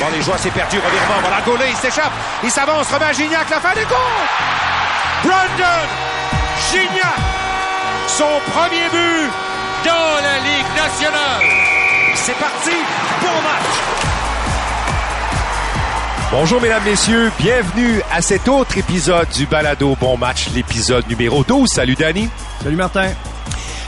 Bon, les joueurs s'est perdu, revirement, voilà Gaulet, il s'échappe, il s'avance, remet à Gignac, la fin des cours! Brandon Gignac, son premier but dans la Ligue nationale. C'est parti, bon match. Bonjour mesdames, messieurs, bienvenue à cet autre épisode du Balado Bon Match, l'épisode numéro 12. Salut Danny. Salut Martin.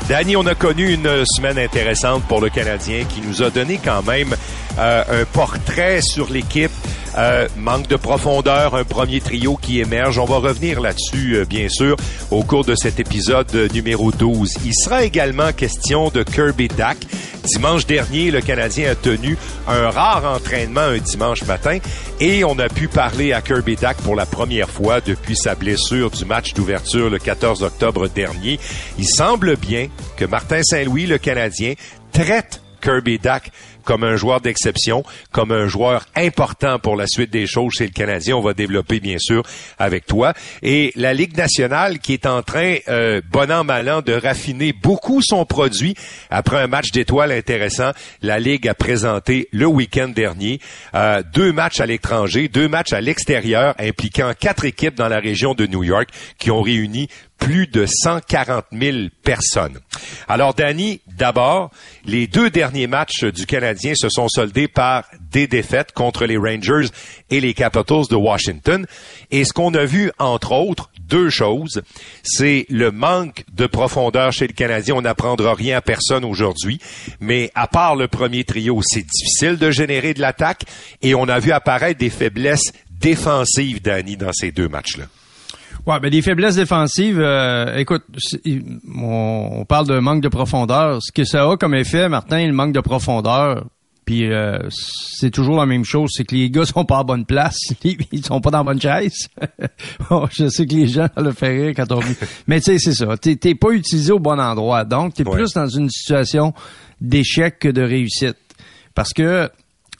Danny, on a connu une semaine intéressante pour le Canadien qui nous a donné quand même euh, un portrait sur l'équipe. Euh, manque de profondeur, un premier trio qui émerge. On va revenir là-dessus, euh, bien sûr, au cours de cet épisode numéro 12. Il sera également question de Kirby Dack. Dimanche dernier, le Canadien a tenu un rare entraînement un dimanche matin et on a pu parler à Kirby Dack pour la première fois depuis sa blessure du match d'ouverture le 14 octobre dernier. Il semble bien que Martin Saint-Louis, le Canadien, traite Kirby Dack comme un joueur d'exception, comme un joueur important pour la suite des choses chez le Canadien. On va développer, bien sûr, avec toi. Et la Ligue nationale qui est en train, euh, bon an, mal an, de raffiner beaucoup son produit après un match d'étoiles intéressant. La Ligue a présenté le week-end dernier euh, deux matchs à l'étranger, deux matchs à l'extérieur impliquant quatre équipes dans la région de New York qui ont réuni plus de 140 000 personnes. Alors, Danny, d'abord, les deux derniers matchs du Canadien se sont soldés par des défaites contre les Rangers et les Capitals de Washington. Et ce qu'on a vu, entre autres, deux choses, c'est le manque de profondeur chez le Canadien. On n'apprendra rien à personne aujourd'hui, mais à part le premier trio, c'est difficile de générer de l'attaque et on a vu apparaître des faiblesses défensives, Danny, dans ces deux matchs-là. Ouais, ben des faiblesses défensives. Euh, écoute, on, parle de manque de profondeur. Ce que ça a comme effet, Martin, le manque de profondeur. Puis euh, c'est toujours la même chose, c'est que les gars sont pas à bonne place, ils sont pas dans la bonne chaise. je sais que les gens le font rire quand on Mais tu sais, c'est ça. T'es pas utilisé au bon endroit. Donc, t'es es plus dans une situation d'échec que de réussite. Parce que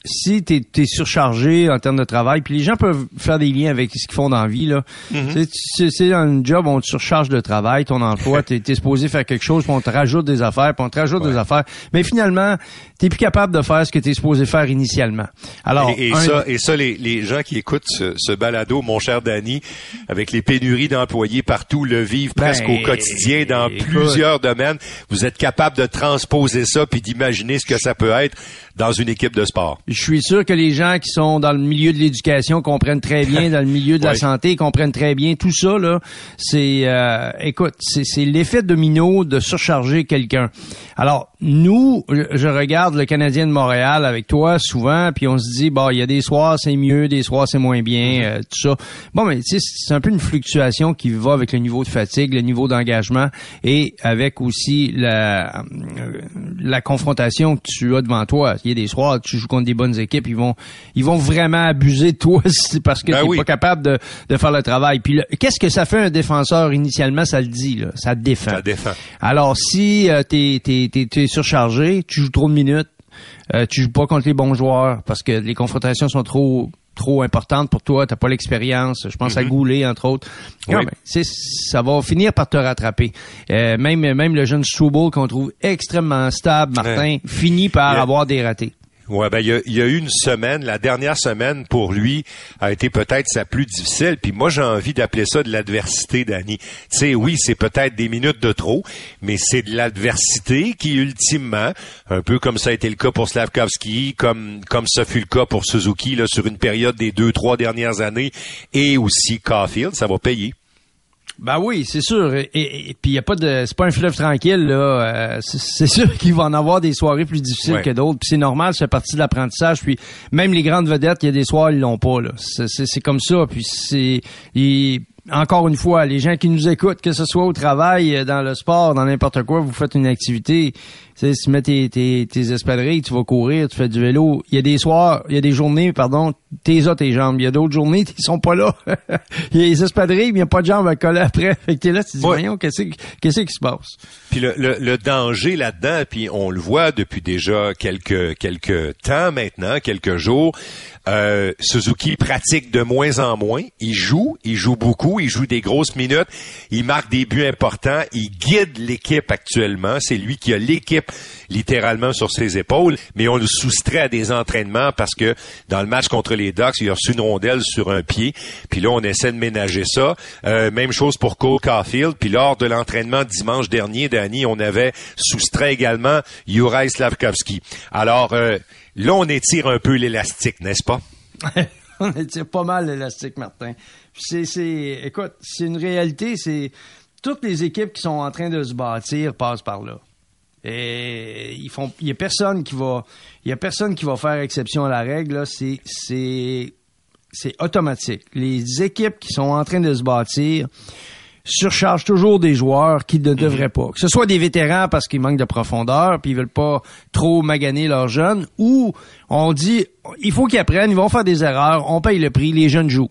si tu es, surchargé en termes de travail, puis les gens peuvent faire des liens avec ce qu'ils font dans la vie, là. Mm-hmm. C'est un job, on te surcharge de travail, ton emploi, tu es, supposé faire quelque chose, puis on te rajoute des affaires, puis on te rajoute des affaires. Mais finalement, tu plus capable de faire ce que tu es supposé faire initialement. Alors, et, ça, et ça les, les, gens qui écoutent ce, ce, balado, mon cher Danny, avec les pénuries d'employés partout, le vivent presque au ben, quotidien dans plusieurs domaines, vous êtes capable de transposer ça puis d'imaginer ce que ça peut être dans une équipe de sport. Je suis sûr que les gens qui sont dans le milieu de l'éducation comprennent très bien, dans le milieu de la santé, comprennent très bien tout ça. Là, c'est, euh, écoute, c'est l'effet domino de surcharger quelqu'un. Alors, nous, je regarde le Canadien de Montréal avec toi souvent, puis on se dit, bon, il y a des soirs c'est mieux, des soirs c'est moins bien, mm-hmm. euh, tout ça. Bon, mais tu sais, c'est un peu une fluctuation qui va avec le niveau de fatigue, le niveau d'engagement, et avec aussi la, euh, la confrontation que tu as devant toi. Il y a des soirs, tu joues contre des bonnes équipes, ils vont, ils vont vraiment abuser de toi parce que ben tu n'es pas capable de, de faire le travail. Puis qu'est-ce que ça fait un défenseur initialement, ça le dit, là, ça défend. Ça défend. Alors si euh, t'es, t'es, t'es surchargé, tu joues trop de minutes, euh, tu joues pas contre les bons joueurs parce que les confrontations sont trop trop importantes pour toi, t'as pas l'expérience. Je pense à mm-hmm. Goulet entre autres. ça va finir par te rattraper. Euh, même même le jeune Struble qu'on trouve extrêmement stable, Martin, finit par avoir des ratés. Ouais, ben il y a, eu une semaine, la dernière semaine pour lui a été peut-être sa plus difficile. Puis moi j'ai envie d'appeler ça de l'adversité, Danny. Tu sais, oui, c'est peut-être des minutes de trop, mais c'est de l'adversité qui ultimement, un peu comme ça a été le cas pour Slavkovski, comme comme ça fut le cas pour Suzuki là sur une période des deux trois dernières années, et aussi Caulfield, ça va payer. Ben oui, c'est sûr. Et, puis il y a pas de, c'est pas un fleuve tranquille là. Euh, c'est sûr qu'il va en avoir des soirées plus difficiles que d'autres. Puis c'est normal, c'est partie de l'apprentissage. Puis même les grandes vedettes, il y a des soirs ils l'ont pas là. C'est comme ça. Puis c'est, encore une fois, les gens qui nous écoutent, que ce soit au travail, dans le sport, dans n'importe quoi, vous faites une activité, sais, tu mets tes, tes, tes espadrilles, tu vas courir, tu fais du vélo. Il y a des soirs, il y a des journées, pardon, t'es à tes jambes. Il y a d'autres journées, ils sont pas là. il y a les espadrilles, mais il n'y a pas de jambes à coller après. Fait que t'es là, tu te dis, voyons, qu'est-ce, qu'est-ce qui se passe? Puis le, le, le danger là-dedans, puis on le voit depuis déjà quelques, quelques temps maintenant, quelques jours, euh, Suzuki pratique de moins en moins. Il joue, il joue beaucoup, il joue des grosses minutes, il marque des buts importants, il guide l'équipe actuellement. C'est lui qui a l'équipe littéralement sur ses épaules, mais on le soustrait à des entraînements parce que dans le match contre les Ducks, il a reçu une rondelle sur un pied, puis là on essaie de ménager ça. Euh, même chose pour Cole Caulfield, puis lors de l'entraînement dimanche dernier, Danny, on avait soustrait également Juraj Slavkovski. Alors euh, là, on étire un peu l'élastique, n'est-ce pas? on étire pas mal l'élastique, Martin. C'est, c'est, écoute, c'est une réalité, c'est toutes les équipes qui sont en train de se bâtir passent par là. Et ils font, il y a personne qui va, il y a personne qui va faire exception à la règle. C'est, c'est, c'est automatique. Les équipes qui sont en train de se bâtir surchargent toujours des joueurs qui ne devraient pas. Que ce soit des vétérans parce qu'ils manquent de profondeur puis ils veulent pas trop maganer leurs jeunes, ou on dit il faut qu'ils apprennent, ils vont faire des erreurs, on paye le prix, les jeunes jouent.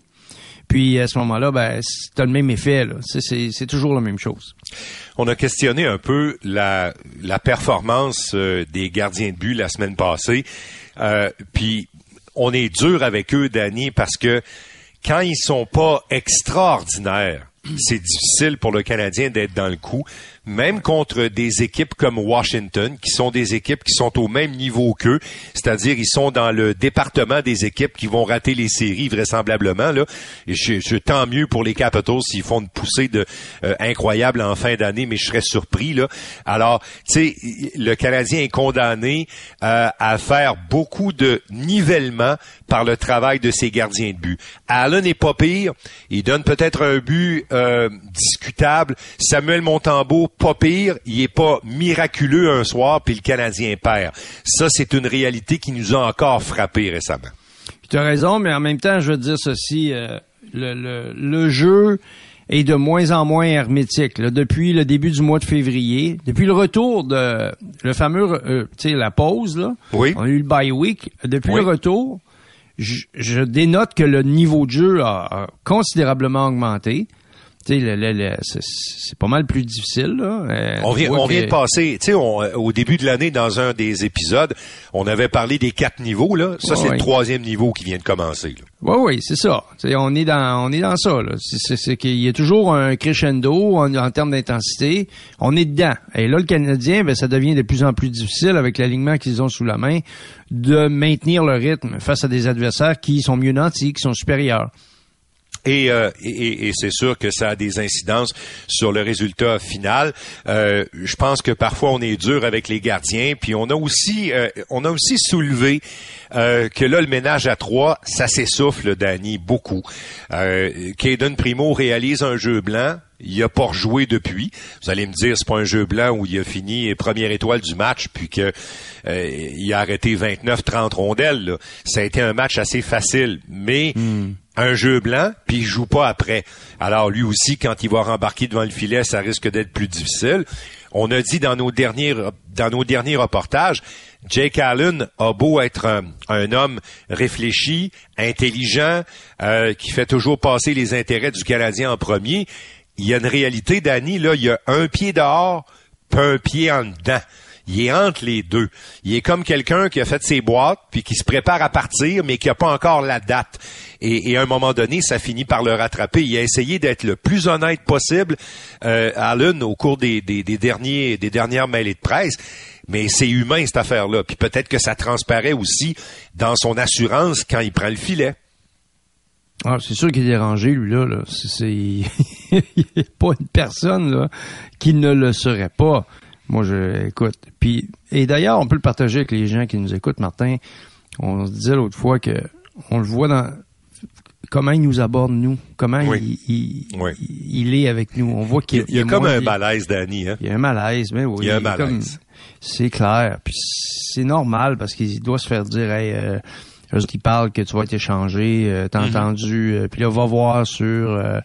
Puis à ce moment-là, ben, c'est le même effet. C'est toujours la même chose. On a questionné un peu la, performance euh, des gardiens de but la semaine passée. Euh, puis on est dur avec eux, Danny, parce que quand ils sont pas extraordinaires, c'est difficile pour le Canadien d'être dans le coup même contre des équipes comme Washington, qui sont des équipes qui sont au même niveau qu'eux, c'est-à-dire ils sont dans le département des équipes qui vont rater les séries vraisemblablement. Là. Et je, je tant mieux pour les Capitals s'ils font une poussée de euh, incroyable en fin d'année, mais je serais surpris. Là. Alors, tu sais, le Canadien est condamné euh, à faire beaucoup de nivellement par le travail de ses gardiens de but. Allen n'est pas pire. Il donne peut-être un but euh, discutable. Samuel Montembeau pas pire, il est pas miraculeux un soir puis le Canadien perd. Ça, c'est une réalité qui nous a encore frappé récemment. Tu as raison, mais en même temps, je veux dire ceci, euh, le, le, jeu est de moins en moins hermétique. depuis le début du mois de février, depuis le retour de le fameux, euh, tu sais, la pause, là, oui. on a eu le bye week. Depuis le retour, je, dénote que le niveau de jeu a considérablement augmenté c'est pas mal plus difficile. Là. Euh, on vient, on vient de passer, tu sais, euh, au début de l'année, dans un des épisodes, on avait parlé des quatre niveaux. Là. Ça, c'est le troisième niveau qui vient de commencer. Oui, oui, c'est ça. on est dans, on est dans ça. C'est qu'il y a toujours un crescendo en, termes d'intensité. On est dedans. Et là, le Canadien, ben, ça devient de plus en plus difficile avec l'alignement qu'ils ont sous la main de maintenir le rythme face à des adversaires qui sont mieux nantis, qui sont supérieurs. Euh, et, et, c'est sûr que ça a des incidences sur le résultat final. Euh, je pense que parfois on est dur avec les gardiens, puis on a aussi euh, on a aussi soulevé que là le ménage à trois, ça s'essouffle, Danny, beaucoup. Euh, Caden Primo réalise un jeu blanc. Il a pas rejoué depuis. Vous allez me dire, c'est pas un jeu blanc où il a fini première étoile du match, puis que il a arrêté 29-30 rondelles. Ça a été un match assez facile, mais hmm un jeu blanc, puis il joue pas après. Alors lui aussi, quand il va rembarquer devant le filet, ça risque d'être plus difficile. On a dit dans nos derniers dans nos derniers reportages, Jake Allen a beau être un, homme réfléchi, intelligent, euh, qui fait toujours passer les intérêts du Canadien en premier. Il y a une réalité, Danny, là, il y a un pied dehors, pas un pied en dedans il est entre les deux. Il est comme quelqu'un qui a fait ses boîtes, puis qui se prépare à partir, mais qui n'a pas encore la date. Et, à un moment donné, ça finit par le rattraper. Il a essayé d'être le plus honnête possible, euh, Allen, au cours des, derniers, des dernières mêlées de presse. Mais c'est humain, cette affaire-là. Puis peut-être que ça transparaît aussi dans son assurance quand il prend le filet. Ah, c'est sûr qu'il est dérangé, lui, là. C'est, il n'y pas une personne qui ne le serait pas. Moi, je écoute. Puis, et d'ailleurs, on peut le partager avec les gens qui nous écoutent, Martin. On se disait l'autre fois que on le voit dans comment il nous aborde nous, comment il, il, est avec nous. On voit qu'il y a, comme un malaise, Danny. Hein? Il y a un malaise, mais oui. Il y a un malaise. C'est clair. Puis c'est normal parce qu'il doit se faire dire, hey, euh, qui parlent que tu vas être échangé, euh, t'as mm-hmm. entendu, euh, puis là, va voir sur, euh,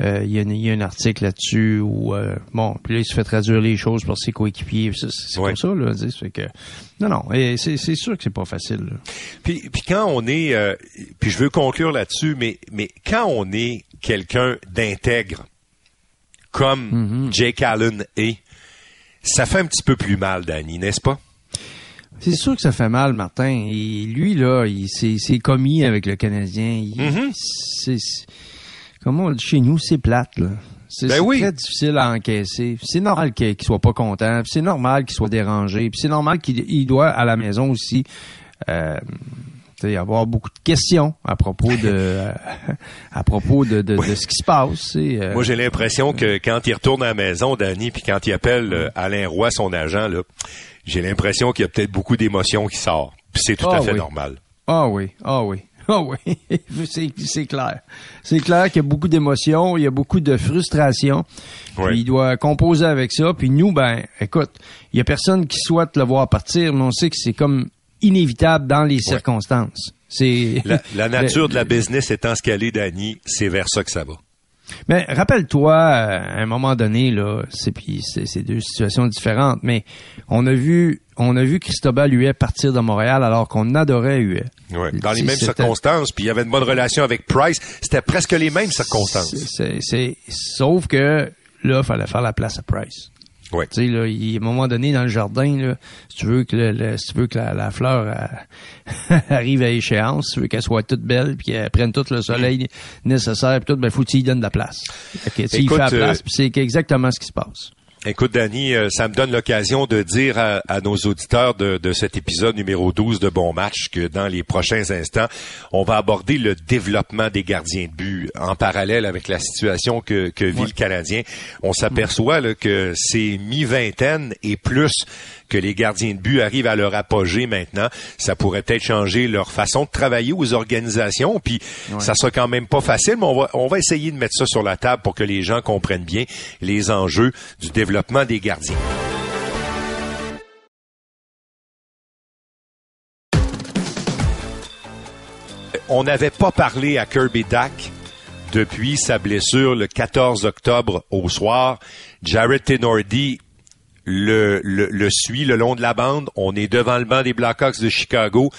il y, a un article là-dessus où, bon, puis là, il se fait traduire les choses pour ses coéquipiers, c'est comme ça, là, c'est que, non, non, c'est sûr que c'est pas facile. Puis, puis quand on est, puis je veux conclure là-dessus, mais, mais quand on est quelqu'un d'intègre, comme mm-hmm. Jake Allen est, ça fait un petit peu plus mal, Danny, n'est-ce pas? C'est sûr que ça fait mal, Martin. Et lui, là, il s'est commis avec le Canadien. C'est comment chez nous, c'est plate, là. C'est Ben oui. très difficile à encaisser. C'est normal qu'il soit pas content. C'est normal qu'il soit dérangé. C'est normal qu'il il doit à la maison aussi euh, avoir beaucoup de questions à propos de à propos de, de, de ce qui se passe. euh, Moi, j'ai l'impression que quand il retourne à la maison, Danny, puis quand il appelle euh, Alain Roy, son agent, là, j'ai l'impression qu'il y a peut-être beaucoup d'émotions qui sortent. Puis c'est tout Ah à fait oui. normal. Ah oui, ah oui. Ah oui, c'est c'est clair. C'est clair qu'il y a beaucoup d'émotions, il y a beaucoup de frustration. Oui. Puis il doit composer avec ça. Puis nous, ben, écoute, il y a personne qui souhaite le voir partir, mais on sait que c'est comme inévitable dans les circonstances. C'est La, la nature de la business étant ce qu'elle est, Danny, c'est vers ça que ça va. Mais rappelle-toi, euh, à un moment donné, là, c'est puis c'est deux situations différentes, mais on a vu, on a vu Cristobal Huet partir de Montréal alors qu'on adorait Huet. Ouais. Dans les mêmes circonstances, puis il y avait une bonne relation avec Price. C'était presque les mêmes circonstances. C'est, c'est- sauf que là, il fallait faire la place à Price. Ouais. Tu sais, là, il, à un moment donné, dans le jardin, là, si tu veux que, le- le- si tu veux que la, la fleur euh, arrive à échéance, si tu veux qu'elle soit toute belle, puis qu'elle prenne tout le soleil nécessaire, puis tout, ben, faut que tu y donnes de la place. Que, tu Écoute, fait la place, euh, puis c'est exactement ce qui se passe. Écoute, Danny, euh, ça me donne l'occasion de dire à, à nos auditeurs de, de cet épisode numéro 12 de Bon Match que dans les prochains instants, on va aborder le développement des gardiens de but en parallèle avec la situation que, que vit le Canadien. On s'aperçoit que c'est mi-vingtaine et plus que les gardiens de but arrivent à leur apogée maintenant. Ça pourrait peut-être changer leur façon de travailler aux organisations. Puis ça sera quand même pas facile, mais on va, on va essayer de mettre ça sur la table pour que les gens comprennent bien les enjeux du développement des gardiens. On n'avait pas parlé à Kirby Dack depuis sa blessure le 14 octobre au soir. Jared Tenordi le, le, le suit le long de la bande. On est devant le banc des Blackhawks de Chicago.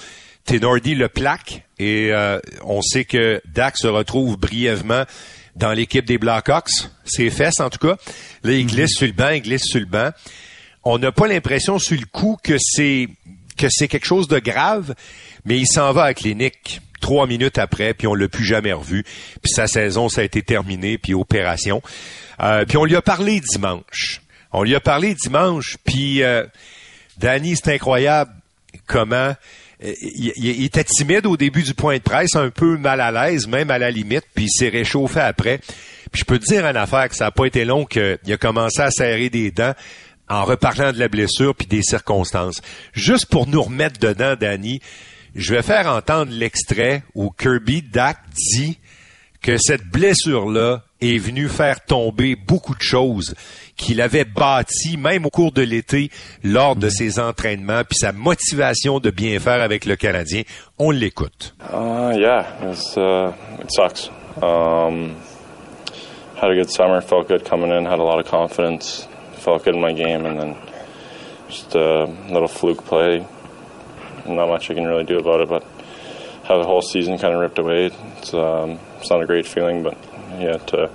Tenordi le plaque et euh, on sait que Dak se retrouve brièvement dans l'équipe des Blackhawks. Ses fesses, en tout cas. Là, il glisse sur le banc, il glisse sur le banc. On n'a pas l'impression sur le coup que c'est que c'est quelque chose de grave, mais il s'en va à la clinique trois minutes après, puis on l'a plus jamais revu. Puis sa saison, ça a été terminé, puis opération. Euh, puis on lui a parlé dimanche. On lui a parlé dimanche, puis euh, Danny, c'est incroyable comment euh, il, était timide au début du point de presse, un peu mal à l'aise, même à la limite, puis il s'est réchauffé après. Puis je peux te dire une affaire que ça n'a pas été long qu'il a commencé à serrer des dents en reparlant de la blessure puis des circonstances. Juste pour nous remettre dedans, Danny, je vais faire entendre l'extrait où Kirby Dak dit que cette blessure-là est venue faire tomber beaucoup de choses qu'il avait bâties, même au cours de l'été, lors de ses entraînements, puis sa motivation de bien faire avec le Canadien. On l'écoute. Uh, yeah, it, was, uh, it sucks. Um, had a good summer, felt good coming in, had a lot of confidence, felt good in my game, and then just a little fluke play. Not much I can really do about it, but have the whole season kind of ripped away. It's, um, it's not a great feeling, but yeah, to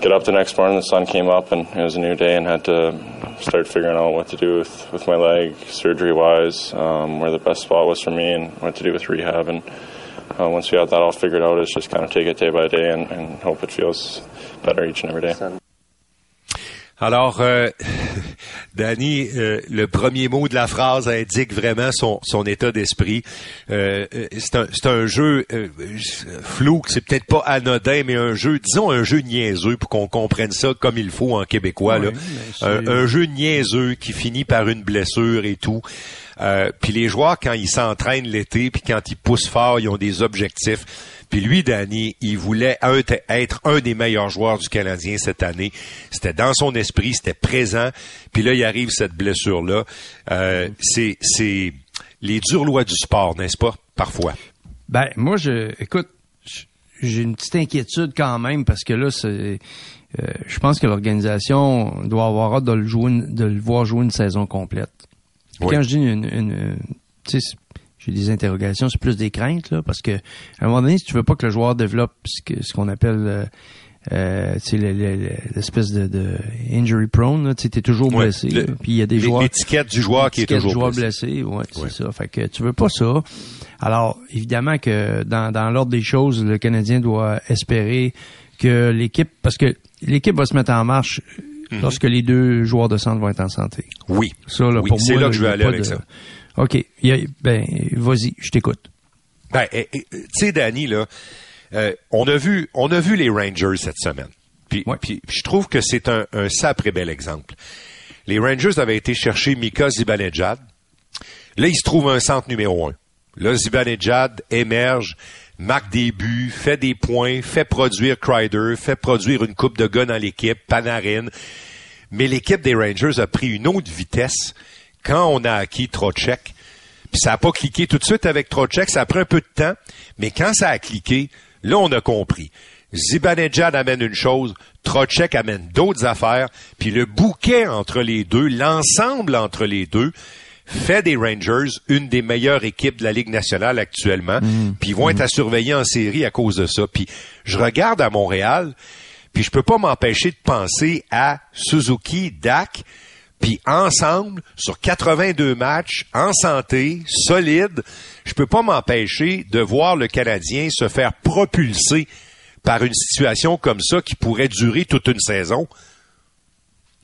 get up the next morning, the sun came up, and it was a new day, and had to start figuring out what to do with, with my leg, surgery wise, um, where the best spot was for me, and what to do with rehab. And uh, once we got that all figured out, it's just kind of take it day by day and, and hope it feels better each and every day. Alors, euh, Danny, euh, le premier mot de la phrase indique vraiment son, son état d'esprit. Euh, euh, c'est un, un jeu euh, flou, c'est peut-être pas anodin, mais un jeu, disons un jeu niaiseux pour qu'on comprenne ça comme il faut en québécois. là. Un, un jeu niaiseux qui finit par une blessure et tout. Euh, puis les joueurs, quand ils s'entraînent l'été, puis quand ils poussent fort, ils ont des objectifs. Puis lui, Danny, il voulait être un des meilleurs joueurs du Canadien cette année. C'était dans son esprit, c'était présent. Puis là, il arrive cette blessure-là. Euh, c'est, c'est les dures lois du sport, n'est-ce pas? Parfois? Ben, moi, je, écoute, j'ai une petite inquiétude quand même parce que là, c'est, euh, je pense que l'organisation doit avoir hâte de le jouer, une- de le voir jouer une saison complète. Oui. Quand je dis une, une- une- tu sais, j'ai des interrogations, c'est plus des craintes là, parce que à un moment donné, si tu veux pas que le joueur développe ce que- ce qu'on appelle euh, euh, l'espèce de, de injury prone, tu t'es toujours Ouais, blessé. le-. Puis il y a des joueurs L'étiquette du joueur qui est toujours joueur blessé. blessé, ouais, c'est ça. Fait que tu veux pas ça. Alors, évidemment que dans, dans l'ordre des choses, le Canadien doit espérer que l'équipe, parce que l'équipe va se mettre en marche Mhm. lorsque les deux joueurs de centre vont être en santé. Oui. Ça, là, Oui, pour c'est moi, là que je a aller avec de- ça. OK. Ben, vas-y, je t'écoute. Ben, tu sais, Danny, là, euh, on a vu, on a vu les Rangers cette semaine. Puis, Ouais. puis je trouve que c'est un, un sacré bel exemple. Les Rangers avaient été chercher Mika Zibanejad. Là, il se trouve un centre numéro un. Là, Zibanejad émerge, marque des buts, fait des points, fait produire Kreider, fait produire une coupe de gars dans l'équipe, Panarin. Mais l'équipe des Rangers a pris une autre vitesse quand on a acquis Trocheck. Puis ça n'a pas cliqué tout de suite avec Trocheck, ça a pris un peu de temps, mais quand ça a cliqué, là on a compris. Zibanejad amène une chose, Trocheck amène d'autres affaires, puis le bouquet entre les deux, l'ensemble entre les deux, fait des Rangers une des meilleures équipes de la Ligue nationale actuellement, puis ils vont être à surveiller en série à cause de ça. Puis je regarde à Montréal, puis je peux pas m'empêcher de penser à Suzuki, Dak, puis ensemble, sur 82 matchs, en santé, solide, je peux pas m'empêcher de voir le Canadien se faire propulser par une situation comme ça qui pourrait durer toute une saison.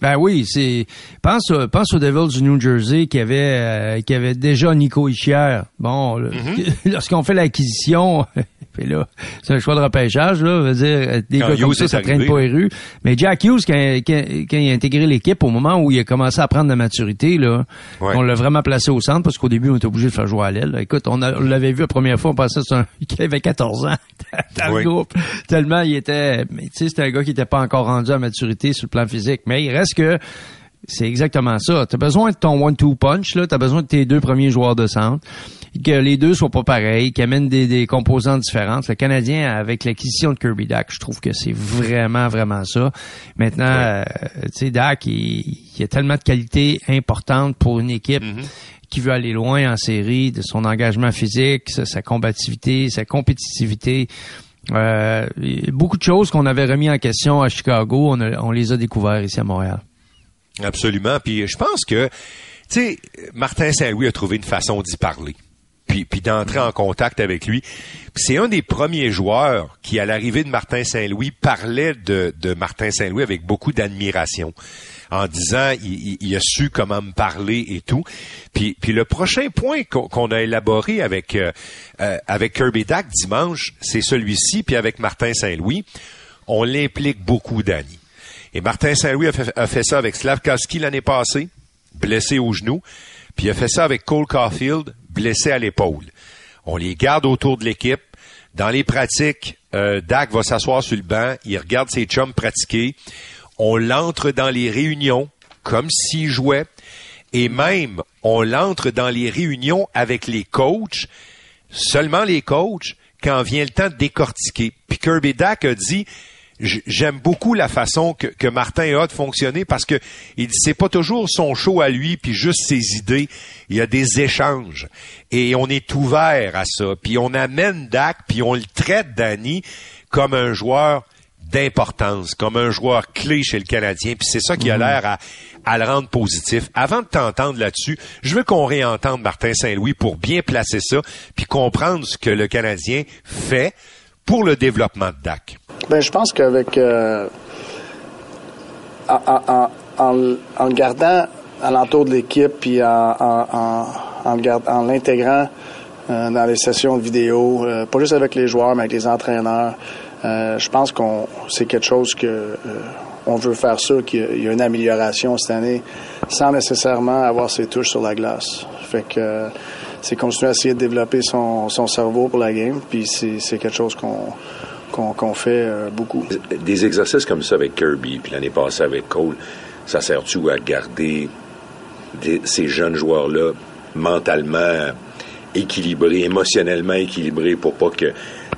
Ben oui, c'est pense pense aux Devils du New Jersey qui avait euh, qui avait déjà Nico Ischier. Bon, Mm-hmm. lorsqu'on fait l'acquisition, puis là, c'est un choix de repêchage là, veut dire euh, des Quand gars comme ça, ça traîne pas les rues. Mais Jack Hughes quand, quand, quand il a intégré l'équipe au moment où il a commencé à prendre de la maturité là, Ouais. on l'a vraiment placé au centre parce qu'au début on était obligé de faire jouer à l'aile. Écoute, on, l'avait vu la première fois, on pensait que c'était un qu'il avait 14 ans dans Oui. le groupe. Tellement il était mais tu sais c'était un gars qui était pas encore rendu à maturité sur le plan physique, mais il reste que c'est exactement ça. Tu as besoin de ton one-two punch. Tu as besoin de tes deux premiers joueurs de centre. Que les deux soient pas pareils, qu'ils amènent des, des composantes différentes. Le Canadien, avec l'acquisition de Kirby Dak, je trouve que c'est vraiment, vraiment ça. Maintenant, euh, tu sais, Dak, il, il a tellement de qualités importantes pour une équipe qui veut aller loin en série, de son engagement physique, sa, sa combativité, sa compétitivité. Euh, beaucoup de choses qu'on avait remis en question à Chicago, on, les a découvertes ici à Montréal. Absolument. Puis je pense que, tu sais, Martin Saint-Louis a trouvé une façon d'y parler. Puis, puis d'entrer en contact avec lui. C'est un des premiers joueurs qui, à l'arrivée de Martin Saint-Louis, parlait de Martin Saint-Louis avec beaucoup d'admiration. En disant, il, il- a su comment me parler et tout. Puis, puis le prochain point qu'on a élaboré avec euh, euh, avec Kirby Dak dimanche, c'est celui-ci. Puis avec Martin Saint-Louis, on l'implique beaucoup, Danny. Et Martin Saint-Louis a fait, a fait ça avec Slavkowski l'année passée, blessé au genou. Puis il a fait ça avec Cole Caulfield, blessé à l'épaule. On les garde autour de l'équipe. Dans les pratiques, euh, Dak va s'asseoir sur le banc, il regarde ses chums pratiquer. On l'entre dans les réunions comme s'il jouait. Et même, on l'entre dans les réunions avec les coachs, seulement les coachs, quand vient le temps de décortiquer. Puis Kirby Dak a dit, j'aime beaucoup la façon que, Martin a de fonctionner parce que il c'est pas toujours son show à lui puis juste ses idées. Il y a des échanges et on est ouvert à ça. Puis on amène Dak puis on le traite Danny comme un joueur d'importance, comme un joueur clé chez le Canadien. Puis c'est ça qui a l'air à, à le rendre positif. Avant de t'entendre là-dessus, je veux qu'on réentende Martin Saint-Louis pour bien placer ça puis comprendre ce que le Canadien fait pour le développement de Dak. Ben, je pense qu'avec. euh, en, en, en, en le gardant alentour de l'équipe, puis en, en l'intégrant euh, dans les sessions de vidéo, euh, pas juste avec les joueurs, mais avec les entraîneurs, euh, je pense qu'on c'est quelque chose que euh, on veut faire ça, qu'il y a- une amélioration cette année, sans nécessairement avoir ses touches sur la glace. Fait que c'est continuer à essayer de développer son, son cerveau pour la game, puis c'est quelque chose qu'on fait euh, beaucoup. Des exercices comme ça avec Kirby, puis l'année passée avec Cole, ça sert-tu à garder ces jeunes joueurs-là mentalement équilibrés, émotionnellement équilibrés pour pas que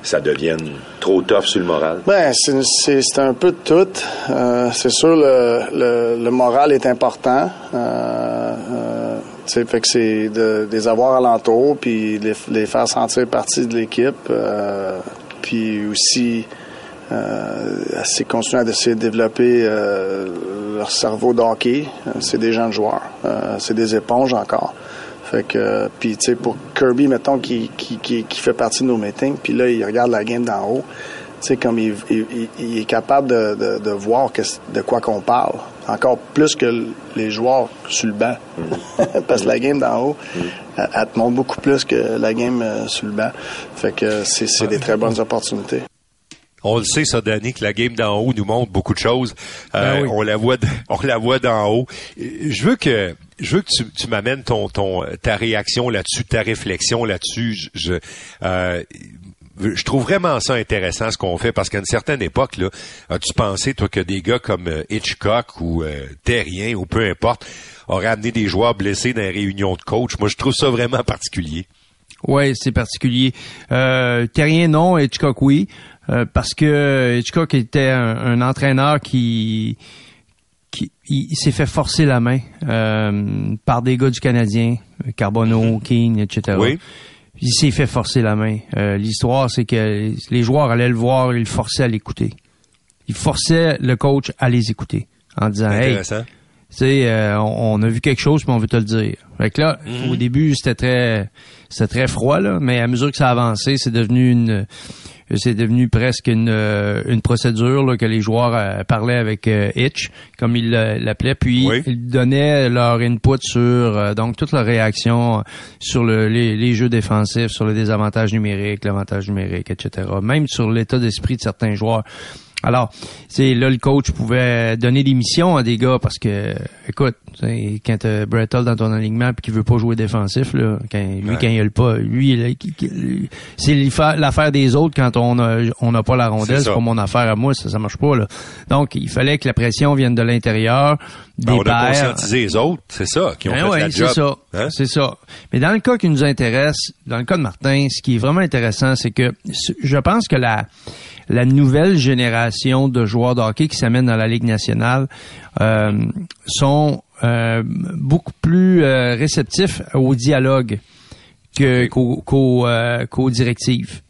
ça devienne trop tough sur le moral? Ben, c'est- c'est c'est un peu de tout. Euh, c'est sûr, le, le, le moral est important. Euh, euh, fait que c'est de, de les avoir alentour, puis les, les faire sentir partie de l'équipe. euh, puis aussi, euh, essayer- continuer à essayer de développer euh, leur cerveau d'hockey. C'est des jeunes joueurs. C'est des éponges encore. Fait que, puis tu sais, pour Kirby, mettons, qui, qui, qui, qui fait partie de nos meetings, puis là, il regarde la game d'en haut, Tu sais, comme il, il- il est capable de, de- de voir que- de quoi qu'on parle. Encore plus que les joueurs sur le banc. Parce que la game d'en haut, elle, elle te montre beaucoup plus que la game euh, sur le banc. Fait que c'est c'est des très bonnes opportunités. On le sait, ça, Danny, que la game d'en haut nous montre beaucoup de choses. Euh, Ben oui. On la voit, on la voit d'en haut. Je veux que, je veux que tu, tu m'amènes ton, ton, ta réaction là-dessus, ta réflexion là-dessus. Je, je, euh, je trouve vraiment ça intéressant ce qu'on fait parce qu'à une certaine époque, là, as-tu pensé, toi, que des gars comme euh, Hitchcock ou euh, Terrien ou peu importe auraient amené des joueurs blessés dans les réunions de coach? Moi, je trouve ça vraiment particulier. Ouais, c'est particulier. Euh, Terrien, non. Hitchcock, oui. Euh, parce que Hitchcock était un, un entraîneur qui, qui il, il s'est fait forcer la main euh, par des gars du Canadien, Carbonneau, King, etc. Oui. Il s'est fait forcer la main. Euh, L'histoire, c'est que les joueurs allaient le voir, ils le forçaient à l'écouter. Ils forçaient le coach à les écouter en disant Hey, tu sais, on, on a vu quelque chose, puis on veut te le dire. Fait que là, Mhm. au début, c'était très, c'était très froid là, mais à mesure que ça a avancé, c'est devenu une, c'est devenu presque une, euh, une procédure là, que les joueurs euh, parlaient avec euh, Hitch, comme ils l'appelaient, puis Oui. ils donnaient leur input sur euh, donc toute leur réaction sur le, les, les jeux défensifs, sur le désavantage numérique, l'avantage numérique, etc. Même sur l'état d'esprit de certains joueurs. Alors, c'est là le coach pouvait donner des missions à des gars parce que, écoute, quand t'as Brett Hull dans ton alignement puis qu'il veut pas jouer défensif, là, quand, lui Ouais. quand il a le pas, lui, c'est l'affaire des autres quand on a, on n'a pas la rondelle, c'est pas mon affaire à moi, ça, ça marche pas là. Donc, il fallait que la pression vienne de l'intérieur, des Ben, on a pairs. conscientisé les autres, c'est ça, qui ont Ben fait ouais, la job. ça. Hein? C'est ça. Mais dans le cas qui nous intéresse, dans le cas de Martin, ce qui est vraiment intéressant, c'est que je pense que la la nouvelle génération de joueurs de hockey qui s'amènent dans la Ligue nationale euh, sont euh, beaucoup plus euh, réceptifs au dialogue que- qu'aux qu'aux, euh, qu'aux directives.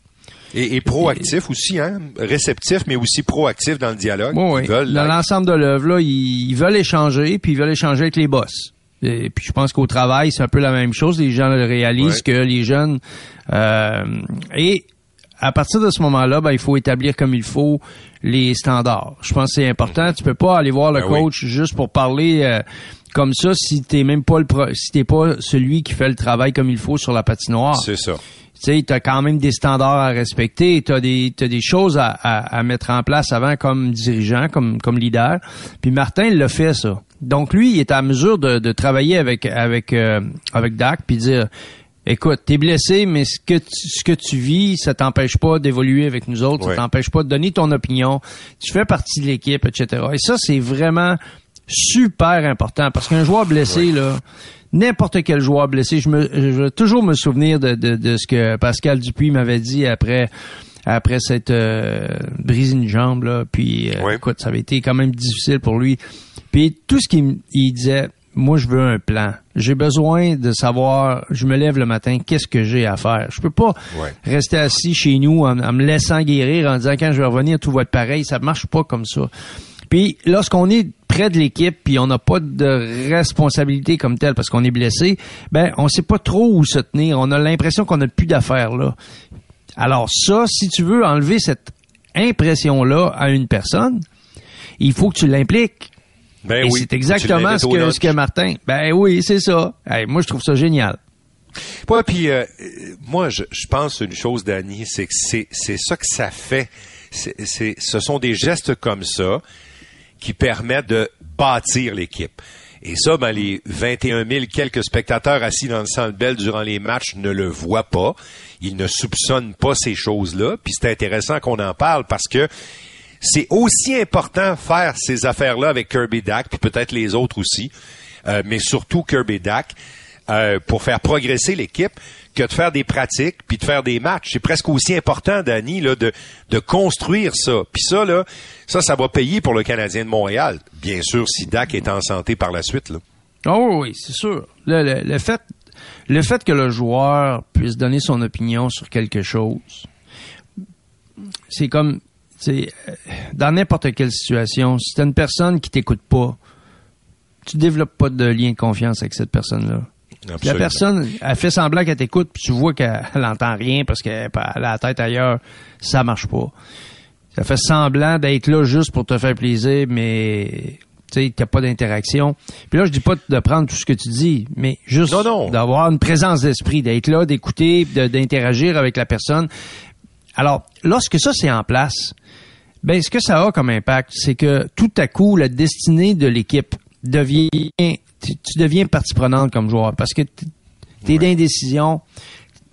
Et, et proactif aussi, hein? Réceptif, mais aussi proactif dans le dialogue. Oui. Ils veulent Dans l'ensemble de l'œuvre, là, ils, ils veulent échanger, puis ils veulent échanger avec les boss. Et puis je pense qu'au travail, c'est un peu la même chose. Les gens le réalisent que les jeunes... euh, et à partir de ce moment-là, ben, il faut établir comme il faut les standards. Je pense que c'est important. Tu peux pas aller voir le Ben oui. coach juste pour parler euh, comme ça si t'es même pas le pro- si t'es pas celui qui fait le travail comme il faut sur la patinoire C'est ça. tu sais, t'as quand même des standards à respecter, t'as des t'as des choses à, à, à mettre en place avant comme dirigeant, comme comme leader. Puis Martin il l'a fait ça. Donc lui, il est à mesure de, de travailler avec avec euh, avec Dak puis dire Écoute, t'es blessé, mais ce que tu, ce que tu vis, ça t'empêche pas d'évoluer avec nous autres, Ouais. ça t'empêche pas de donner ton opinion. Tu fais partie de l'équipe, etc. Et ça, c'est vraiment super important parce qu'un joueur blessé, là, n'importe quel joueur blessé, je me, je vais toujours me souvenir de, de, de ce que Pascal Dupuis m'avait dit après après cette euh, brisé une jambe là, puis euh, Ouais. écoute, ça avait été quand même difficile pour lui. Puis tout ce qu'il il disait, moi je veux un plan. J'ai besoin de savoir, je me lève le matin, qu'est-ce que j'ai à faire? Je peux pas Ouais. rester assis chez nous en, en me laissant guérir en disant quand je vais revenir tout va être pareil, ça marche pas comme ça. Puis lorsqu'on est près de l'équipe puis on n'a pas de responsabilité comme telle parce qu'on est blessé, ben on sait pas trop où se tenir, on a l'impression qu'on n'a plus d'affaires là. Alors ça, si tu veux enlever cette impression là à une personne, il faut que tu l'impliques. Ben Et oui. c'est Tu exactement ce que, ce que Martin. Ben oui, c'est ça. Hey, moi, je trouve ça génial. Ouais, puis euh, euh, moi, je, je pense une chose, Danny, c'est que c'est, c'est ça que ça fait. C'est, c'est, ce sont des gestes comme ça qui permettent de bâtir l'équipe. Et ça, ben, les 21 000 quelques spectateurs assis dans le centre Bell durant les matchs ne le voient pas. Ils ne soupçonnent pas ces choses-là. Puis c'est intéressant qu'on en parle parce que c'est aussi important faire ces affaires-là avec Kirby Dak, puis peut-être les autres aussi, euh, mais surtout Kirby Dak, euh, pour faire progresser l'équipe, que de faire des pratiques, puis de faire des matchs. C'est presque aussi important, Danny, là, de, de construire ça. Puis ça, là, ça, ça va payer pour le Canadien de Montréal. Bien sûr, si Dak est en santé par la suite. Là. Oh oui, c'est sûr. Le, le- le fait, le fait que le joueur puisse donner son opinion sur quelque chose, c'est comme, c'est dans n'importe quelle situation, si t'as une personne qui t'écoute pas, tu développes pas de lien de confiance avec cette personne-là. La personne, elle fait semblant qu'elle t'écoute, puis tu vois qu'elle elle entend rien parce qu'elle elle a la tête ailleurs, ça marche pas. Ça fait semblant d'être là juste pour te faire plaisir, mais tu sais, a pas d'interaction. Puis là, je dis pas de prendre tout ce que tu dis, mais juste d'avoir une présence d'esprit, d'être là, d'écouter, d'interagir avec la personne. Alors, lorsque ça c'est en place, ben ce que ça a comme impact, c'est que tout à coup, la destinée de l'équipe devient, tu, deviens partie prenante comme joueur parce que tu es d'indécision,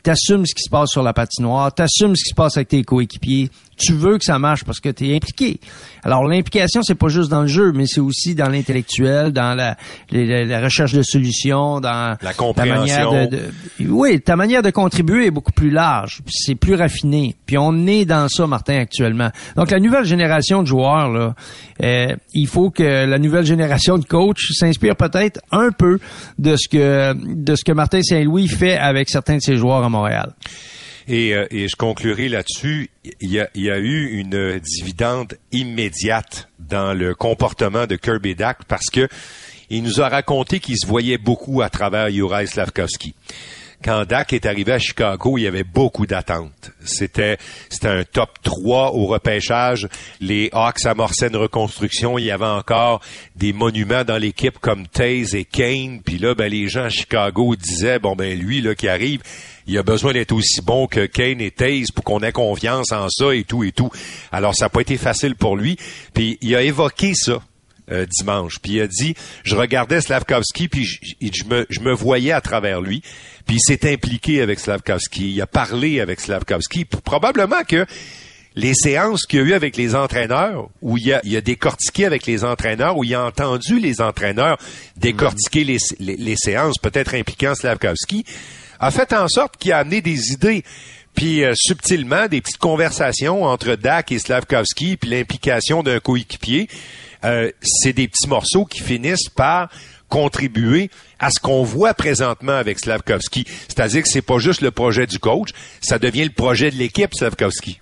t'assumes ce qui se passe sur la patinoire, t'assumes ce qui se passe avec tes coéquipiers, tu veux que ça marche parce que tu es impliqué. Alors l'implication, c'est pas juste dans le jeu, mais c'est aussi dans l'intellectuel, dans la, la, recherche de solutions, dans la compréhension. Ta manière de, oui, ta manière de contribuer est beaucoup plus large, c'est plus raffiné. Puis on est dans ça, Martin, actuellement. Donc la nouvelle génération de joueurs, là, euh, il faut que la nouvelle génération de coachs s'inspire peut-être un peu de ce que de ce que Martin Saint-Louis fait avec certains de ses joueurs à Montréal. Et, euh, et je conclurai là-dessus. Il y, a, il y a eu une dividende immédiate dans le comportement de Kirby Dak parce que il nous a raconté qu'il se voyait beaucoup à travers Juraj Slavkovski quand Dak est arrivé à Chicago, il y avait beaucoup d'attentes. C'était c'était un top 3 au repêchage. Les Hawks amorçaient une reconstruction. Il y avait encore des monuments dans l'équipe comme Taze et Kane. Puis là, ben, les gens à Chicago disaient, bon ben lui là qui arrive, il a besoin d'être aussi bon que Kane et Taze pour qu'on ait confiance en ça et tout et tout. Alors ça n'a pas été facile pour lui. Puis il a évoqué ça euh, dimanche. Puis il a dit, je regardais Slavkovski, puis je, me, je me voyais à travers lui. Puis il s'est impliqué avec Slavkovski. Il a parlé avec Slavkovski. Probablement que les séances qu'il y a eu avec les entraîneurs, où il a, il a décortiqué avec les entraîneurs, où il a entendu les entraîneurs décortiquer les, les, séances, peut-être impliquant Slavkovski, a fait en sorte qu'il a amené des idées puis euh, subtilement des petites conversations entre Dak et Slavkovski, puis l'implication d'un coéquipier. Euh, c'est des petits morceaux qui finissent par contribuer à ce qu'on voit présentement avec Slavkovski. C'est-à-dire que c'est pas juste le projet du coach, ça devient le projet de l'équipe Slavkovski.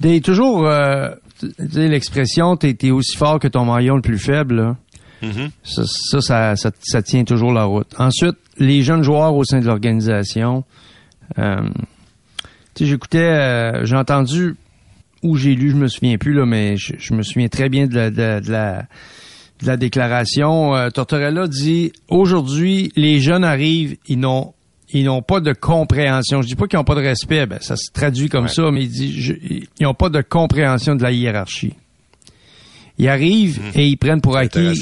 T'es toujours, euh, l'expression, t'es es aussi fort que ton maillon le plus faible. Mm-hmm. ça, ça, ça, tient toujours la route. Ensuite, les jeunes joueurs au sein de l'organisation. Euh, j'écoutais, euh, j'ai entendu où j'ai lu, je me souviens plus là, mais je, me souviens très bien de la, de, la, de la déclaration. Euh, Tortorella dit aujourd'hui, les jeunes arrivent, ils n'ont ils n'ont pas de compréhension. Je dis pas qu'ils n'ont pas de respect, ben, ça se traduit comme ça, mais il dit ils n'ont pas de compréhension de la hiérarchie. Ils arrivent hmm. et ils prennent pour acquis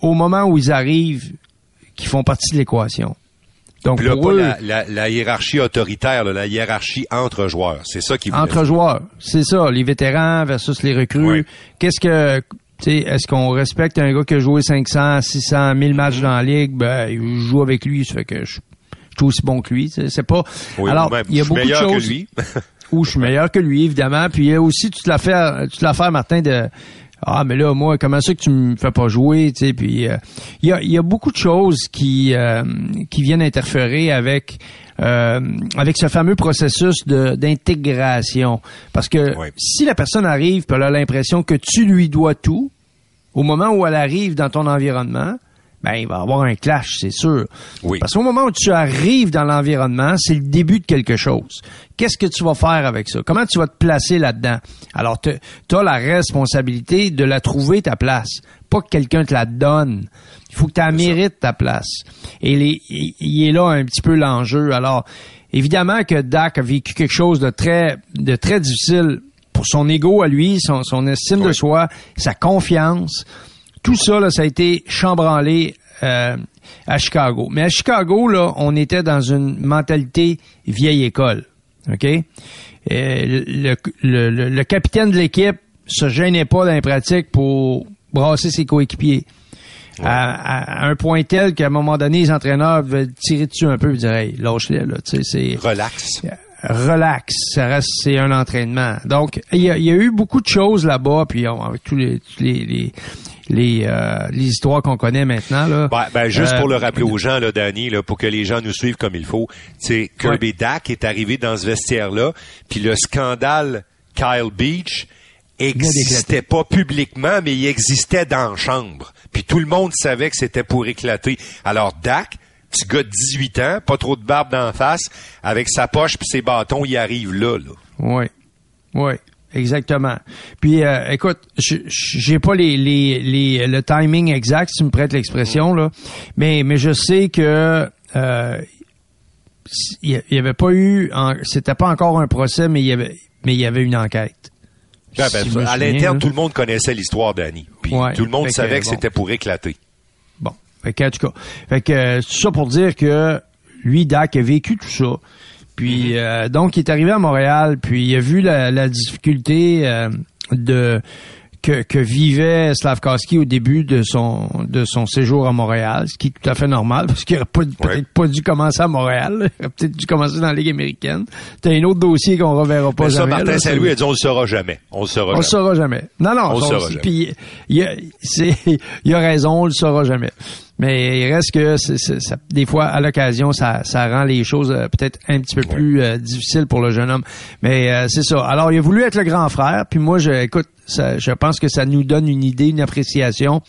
au moment où ils arrivent qu'ils font partie de l'équation. Donc pour eux, la, hiérarchie autoritaire, la hiérarchie entre joueurs, c'est ça qui entre joueurs, c'est ça, les vétérans versus les recrues. Qu'est-ce que est-ce qu'on respecte un gars qui a joué 500, 600, 1000 matchs dans la ligue, ben il joue avec lui, ça fait que je, suis aussi bon que lui, c'est pas Alors, il y a beaucoup de choses. où je suis meilleur que lui évidemment, puis il y a aussi toute l'affaire toute l'affaire Martin de ah mais là moi comment ça que tu me fais pas jouer tu sais puis euh, il y, a, y a beaucoup de choses qui euh, qui viennent interférer avec euh, avec ce fameux processus d'intégration. Parce que si la personne arrive puis elle a l'impression que tu lui dois tout au moment où elle arrive dans ton environnement ben il va y avoir un clash, c'est sûr. Oui. Parce qu'au moment où tu arrives dans l'environnement, c'est le début de quelque chose. Qu'est-ce que tu vas faire avec ça? Comment tu vas te placer là-dedans? Alors, tu as la responsabilité de la trouver ta place, pas que quelqu'un te la donne. Il faut que tu mérites ta place. Et il est là un petit peu l'enjeu. Alors, évidemment que Dak a vécu quelque chose de très, de très difficile pour son ego à lui, son, son estime de soi, sa confiance tout ça, là, ça a été chambranlé euh, à Chicago. Mais à Chicago, là, on était dans une mentalité vieille école. OK? Euh, le, le, le, capitaine de l'équipe se gênait pas dans les pratiques pour brasser ses coéquipiers. À, un point tel qu'à un moment donné, les entraîneurs veulent tirer dessus un peu et dire Hey, lâche-les, là. C'est, relax. Relax. Ça reste, c'est un entraînement. Donc, il y a, eu beaucoup de choses là-bas, puis avec tous les, les, les, euh, les histoires qu'on connaît maintenant. Là. Ben, ben juste pour le euh, rappeler aux gens, là, Danny, là, pour que les gens nous suivent comme il faut, c'est Kirby Dak est arrivé dans ce vestiaire-là, puis le scandale Kyle Beach existait pas publiquement, mais il existait dans la chambre. Puis tout le monde savait que c'était pour éclater. Alors Dak, petit gars de 18 ans, pas trop de barbe d'en face, avec sa poche puis ses bâtons, il arrive là. là. Oui. Oui. Exactement. Puis euh, écoute, je- j'ai pas les, les, les le timing exact, si tu me prêtes l'expression là, mais mais je sais que euh, il y avait pas eu, c'était pas encore un procès, mais il y avait mais il y avait une enquête. Ben, Si à l'interne, tout le monde connaissait l'histoire d'Annie. Puis Ouais. tout le monde que, savait que, bon. c'était pour éclater. Bon, fait que, en tout cas, fait que euh, c'est ça pour dire que lui, Dak, a vécu tout ça. Puis euh, donc, il est arrivé à Montréal, puis il a vu la, la difficulté euh, de que, que vivait Slavkowski au début de son de son séjour à Montréal, ce qui est tout à fait normal parce qu'il aurait pas- peut-être pas dû commencer à Montréal, il aurait peut-être dû commencer dans la Ligue américaine. T'as un autre dossier qu'on reverra pas Mais ça, jamais. Martin Saint-Louis a dit on le saura jamais. On le saura on le saura jamais. Non, non. On le saura jamais. Puis il a, c'est, il a raison, on le saura jamais. Mais il reste que c'est- c'est- ça- des fois, à l'occasion, ça, ça rend les choses euh, peut-être un petit peu plus euh, difficiles pour le jeune homme. Mais euh, c'est ça. Alors, il a voulu être le grand frère. Puis moi, je, écoute, ça, je pense que ça nous donne une idée, une appréciation.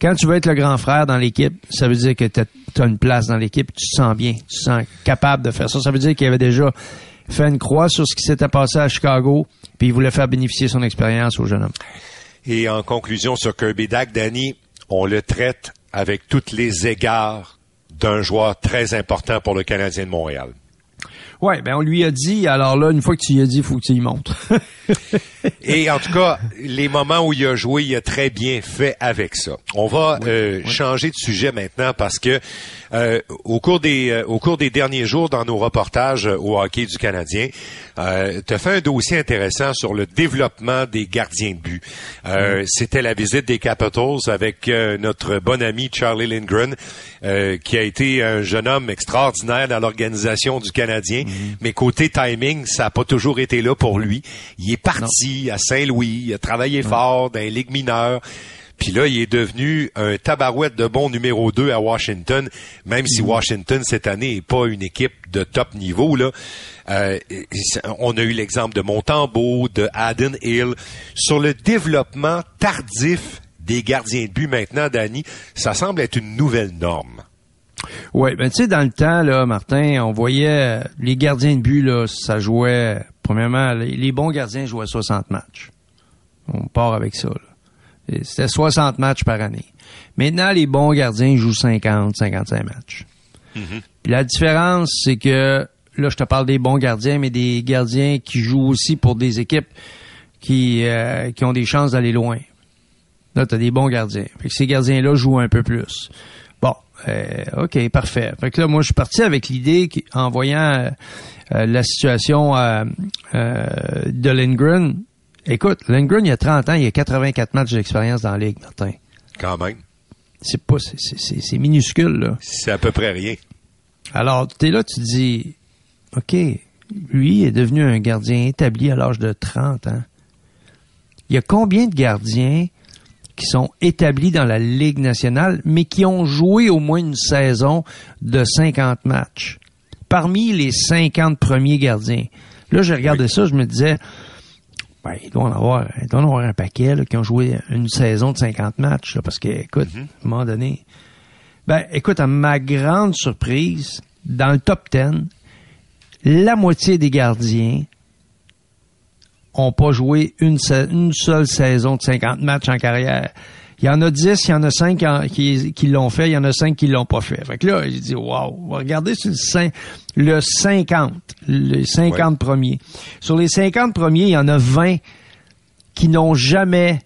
Quand tu veux être le grand frère dans l'équipe, ça veut dire que tu as une place dans l'équipe, tu te sens bien, tu te sens capable de faire ça. Ça veut dire qu'il avait déjà fait une croix sur ce qui s'était passé à Chicago, puis il voulait faire bénéficier son expérience au jeune homme. Et en conclusion sur Kirby Dak, Danny, on le traite avec tous les égards d'un joueur très important pour le Canadien de Montréal. Ouais, ben on lui a dit, alors là, une fois que tu lui as dit, il faut que tu y montres. Et en tout cas, les moments où il a joué, il a très bien fait avec ça. On va euh, changer de sujet maintenant parce que euh, au cours des euh, au cours des derniers jours dans nos reportages euh, au hockey du Canadien, euh, tu as fait un dossier intéressant sur le développement des gardiens de but. Euh, C'était la visite des Capitals avec euh, notre bon ami Charlie Lindgren, euh, qui a été un jeune homme extraordinaire dans l'organisation du Canadien. Mais côté timing, ça n'a pas toujours été là pour lui. Il est parti à Saint-Louis, il a travaillé fort dans les ligues mineures. Puis là, il est devenu un tabarouette de bon numéro 2 à Washington, même si Washington, cette année, n'est pas une équipe de top niveau. Là. Euh, on a eu l'exemple de Montembeau, de Aden Hill. Sur le développement tardif des gardiens de but maintenant, Danny, ça semble être une nouvelle norme. ouais, ben tu sais, dans le temps, là, Martin, on voyait euh, les gardiens de but, là, ça jouait, premièrement, les, les bons gardiens jouaient 60 matchs. On part avec ça, là. C'était 60 matchs par année. Maintenant, les bons gardiens jouent 50, 55 matchs. Puis la différence, c'est que là, je te parle des bons gardiens, mais des gardiens qui jouent aussi pour des équipes qui, euh, qui ont des chances d'aller loin. Là, tu as des bons gardiens. Fait que ces gardiens-là jouent un peu plus. Bon, euh, OK, parfait. Fait que là, moi, je suis parti avec l'idée qu'en voyant euh, la situation de Lindgren, écoute, Lindgren, il y a 30 ans, il y a 84 matchs d'expérience dans la Ligue, Martin. Quand même. C'est pas, c'est- minuscule, là. C'est à peu près rien. Alors, tu es là, tu te dis, OK, lui est devenu un gardien établi à l'âge de 30 ans. Il y a combien de gardiens qui sont établis dans la Ligue nationale, mais qui ont joué au moins une saison de 50 matchs? Parmi les 50 premiers gardiens. Là, j'ai regardé ça, je me disais, ben, il doit en avoir, il doit en avoir un paquet là, qui ont joué une saison de 50 matchs, là, parce que, écoute, à un moment donné, ben, écoute, à ma grande surprise, dans le top 10, la moitié des gardiens ont pas joué une, une seule saison de 50 matchs en carrière. Il y en a 10, il y en a 5 qui, qui l'ont fait, il y en a 5 qui l'ont pas fait. Fait que là, j'ai dit, wow, regarder sur le, cin- le 50, les 50 premiers. Sur les 50 premiers, il y en a 20 qui n'ont jamais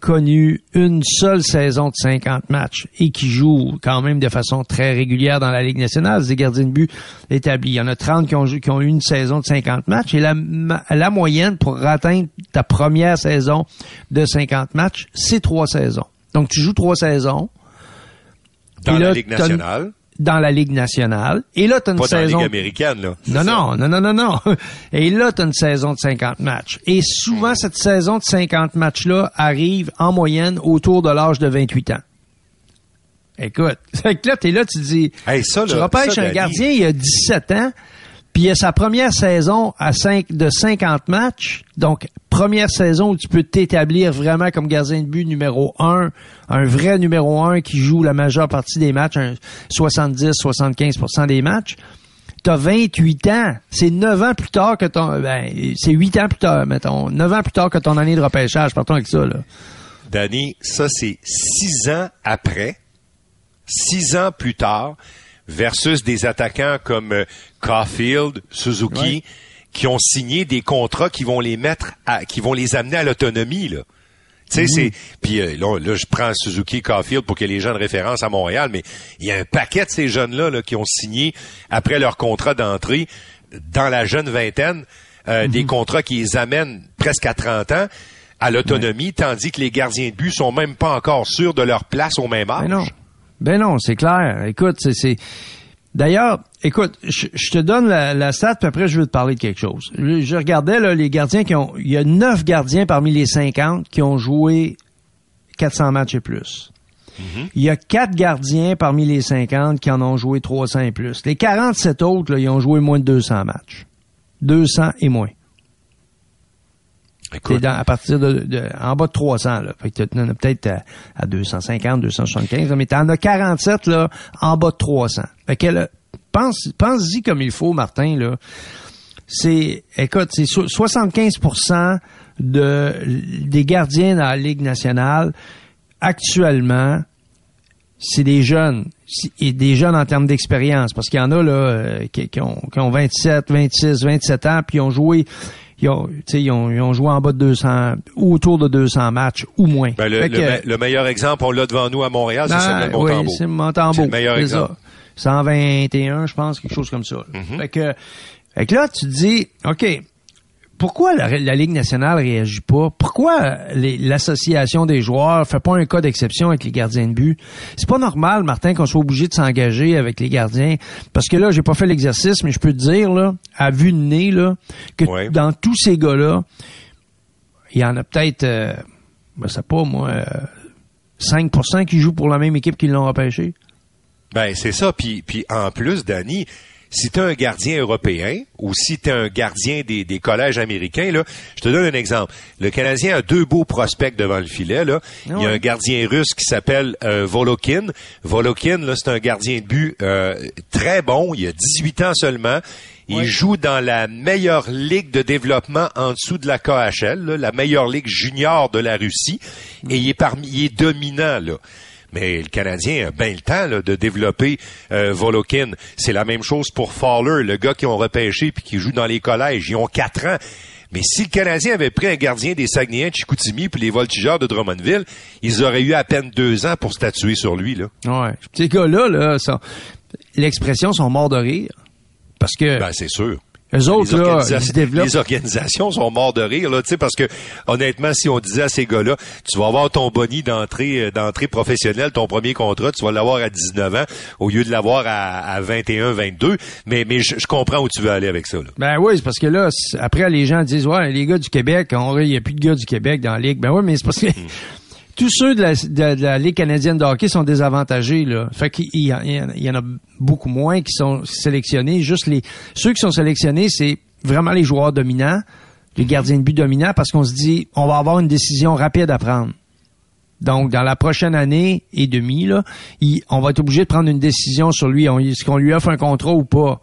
connu une seule saison de 50 matchs et qui jouent quand même de façon très régulière dans la Ligue nationale. Des gardiens de but établis. Il y en a 30 qui ont, jou- qui ont eu une saison de 50 matchs et la, la moyenne pour atteindre ta première saison de 50 matchs, c'est trois saisons. Donc, tu joues trois saisons Dans la Ligue nationale, dans la Ligue nationale et là, tu as une pas dans la saison... Ligue américaine. Là. Non, non, non, non, non, non. Et là, tu as une saison de 50 matchs. Et souvent, cette saison de 50 matchs-là arrive en moyenne autour de l'âge de 28 ans. Écoute, fait que là, t'es là, tu dis, Hey, ça, tu là, repêches ça, un gardien, il a 17 ans, puis il a sa première saison à 5, de 50 matchs. Donc, première saison où tu peux t'établir vraiment comme gardien de but numéro 1, un vrai numéro 1 qui joue la majeure partie des matchs, un 70-75% des matchs. t'as 28 ans. C'est 9 ans plus tard que ton... Ben, c'est 8 ans plus tard, mettons. 9 ans plus tard que ton année de repêchage. Partons avec ça, là. Danny, ça, c'est 6 ans après, 6 ans plus tard, versus des attaquants comme euh, Caulfield, Suzuki, Ouais. qui ont signé des contrats qui vont les mettre à, qui vont les amener à l'autonomie, là. Tu sais, c'est puis euh, là, là, je prends Suzuki Caulfield pour que les gens de référence à Montréal, mais il y a un paquet de ces jeunes-là là, qui ont signé après leur contrat d'entrée dans la jeune vingtaine euh, des contrats qui les amènent presque à 30 ans à l'autonomie, tandis que les gardiens de but sont même pas encore sûrs de leur place au même âge. Non. Ben non, c'est clair. Écoute, c'est... c'est- D'ailleurs, écoute, je, je te donne la, la stat, puis après, je veux te parler de quelque chose. Je, je regardais là, les gardiens qui ont... Il y a neuf gardiens parmi les 50 qui ont joué 400 matchs et plus. Il y a quatre gardiens parmi les 50 qui en ont joué 300 et plus. Les 47 autres, là, ils ont joué moins de 200 matchs. 200 et moins. C'est Écoute, dans- à partir de, de- en bas de 300 là. Fait que t'en as peut-être à, à 250, 275, mais t'en as 47 là en bas de 300. Fait que là, pense pense-y comme il faut Martin là. C'est écoute, c'est so- 75% de des gardiens dans la Ligue nationale actuellement c'est des jeunes et des jeunes en termes d'expérience parce qu'il y en a là euh, qui, qui ont, qui ont 27, 26, 27 ans puis ils ont joué ils ont, tu sais, ils ont, ils ont joué en bas de 200 ou autour de 200 matchs ou moins. ben, le, le que- me- le meilleur exemple, on l'a devant nous à Montréal, c'est non, Samuel oui, Montembeau. c'est Montembeau. C'est le meilleur c'est exemple. ça. 121, je pense, quelque chose comme ça. Mm-hmm. Fait que, fait que là, tu te dis, OK, pourquoi la, la Ligue nationale réagit pas? Pourquoi l'association des joueurs fait pas un cas d'exception avec les gardiens de but? C'est pas normal, Martin, qu'on soit obligé de s'engager avec les gardiens. Parce que là, j'ai pas fait l'exercice, mais je peux te dire, là, à vue de nez, là, que Ouais. dans tous ces gars-là, il y en a peut-être, euh, ben, je sais pas, moi, euh, 5% qui jouent pour la même équipe qui l'ont repêché. Ben, c'est ça. Puis, puis en plus, Danny, si tu un gardien européen ou si tu un gardien des, des collèges américains, là, je te donne un exemple. Le Canadien a deux beaux prospects devant le filet. Là. Il y a un gardien russe qui s'appelle euh, Volokin. Volokin, là, c'est un gardien de but euh, très bon. Il a 18 ans seulement. Il Ouais. joue dans la meilleure ligue de développement en dessous de la KHL, là, la meilleure ligue junior de la Russie. Et il est parmi, il est dominant, là. Mais le Canadien a bien le temps là, de développer euh, Volokin. C'est la même chose pour Fowler, le gars qui ont repêché puis qui joue dans les collèges. Ils ont quatre ans. Mais si le Canadien avait pris un gardien des Saguenayens de Chicoutimi puis les Voltigeurs de Drummondville, ils auraient eu à peine deux ans pour statuer sur lui. Là. Ouais. Ces gars-là, là, sont- l'expression sont morts de rire. Parce que Ben, c'est sûr. Eux autres, les, là, organisa- développent. les organisations sont morts de rire, là, tu sais, parce que honnêtement, si on disait à ces gars-là, tu vas avoir ton boni d'entrée euh, d'entrée professionnelle, ton premier contrat, tu vas l'avoir à 19 ans au lieu de l'avoir à, à 21, 22. Mais mais je, je comprends où tu veux aller avec ça. Là. Ben oui, c'est parce que là, après, les gens disent, ouais, les gars du Québec, il n'y a plus de gars du Québec dans la Ligue. Ben oui, mais c'est parce que tous ceux de la, Ligue canadienne de hockey sont désavantagés, là. Fait qu'il y, en- a beaucoup moins qui sont sélectionnés. Juste les, ceux qui sont sélectionnés, c'est vraiment les joueurs dominants, les gardiens de but dominants, parce qu'on se dit, on va avoir une décision rapide à prendre. Donc, dans la prochaine année et demie, là, on va être obligé de prendre une décision sur lui. Est-ce qu'on lui offre un contrat ou pas?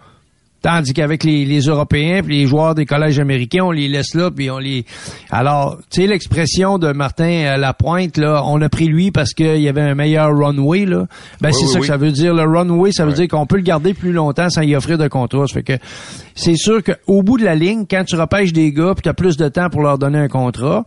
Tandis qu'avec les, les Européens puis les joueurs des collèges américains, on les laisse là, puis on les... Alors, tu sais, l'expression de Martin à Lapointe, là, on a pris lui parce qu'il y avait un meilleur runway, là. Ben, Oui, c'est oui, ça oui. que ça veut dire. Le runway, ça veut dire qu'on peut le garder plus longtemps sans y offrir de contrat. Ça fait que c'est sûr qu'au bout de la ligne, quand tu repêches des gars puis tu as plus de temps pour leur donner un contrat,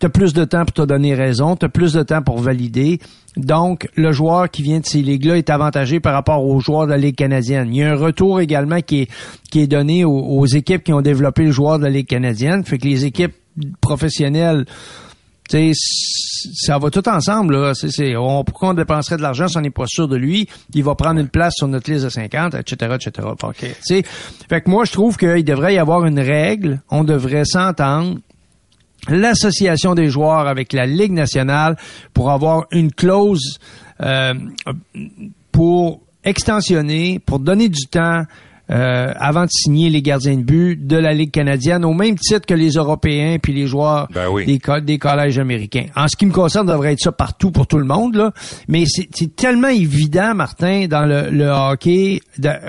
tu as plus de temps pour te donner raison, tu as plus de temps pour valider. Donc, le joueur qui vient de ces ligues-là est avantagé par rapport aux joueurs de la Ligue canadienne. Il y a un retour également qui est, qui est donné aux, aux équipes qui ont développé le joueur de la Ligue canadienne. Fait que les équipes professionnelles, tu sais, ça va tout ensemble. Là. On, pourquoi on dépenserait de l'argent si on n'est pas sûr de lui? Il va prendre une place sur notre liste de 50, etc., etc. Sais, fait que moi, je trouve qu'il devrait y avoir une règle. On devrait s'entendre l'association des joueurs avec la Ligue nationale pour avoir une clause euh, pour extensionner, pour donner du temps euh, avant de signer les gardiens de but de la Ligue canadienne, au même titre que les Européens puis les joueurs Ben oui. des, co- des collèges américains. En ce qui me concerne, ça devrait être ça partout pour tout le monde, là. mais c'est tellement évident, Martin, dans le, le hockey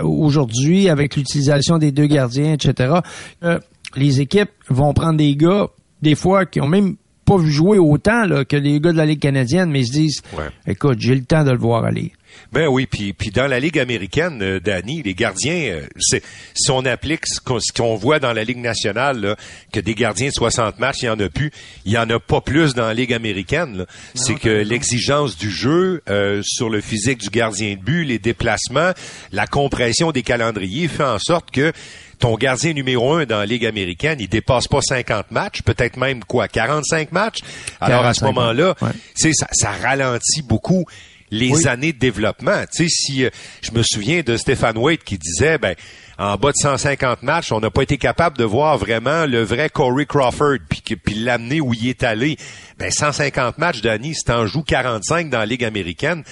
aujourd'hui, avec l'utilisation des deux gardiens, etc., euh, les équipes vont prendre des gars, des fois, qui ont même pas vu jouer autant là, que les gars de la Ligue canadienne, mais ils se disent, Ouais. écoute, j'ai le temps de le voir aller. Ben oui, puis puis dans la Ligue américaine, euh, Danny, les gardiens, euh, c'est si on applique ce qu'on ce qu'on voit dans la Ligue nationale, là, que des gardiens de 60 matchs, il y en a plus, il y en a pas plus dans la Ligue américaine. là. C'est que l'exigence du jeu euh, sur le physique du gardien de but, les déplacements, la compression des calendriers fait en sorte que ton gardien numéro un dans la Ligue américaine, il dépasse pas 50 matchs, peut-être même quoi, 45 matchs? Alors à ce 45, moment-là, ouais. tu sais, ça, ça ralentit beaucoup les Oui. années de développement. Tu sais, si euh, je me souviens de Stéphane Waite qui disait, ben, en bas de 150 matchs, on n'a pas été capable de voir vraiment le vrai Corey Crawford, puis, puis l'amener où il est allé. Ben, 150 matchs, Danny, si t'en joues 45 dans la Ligue américaine,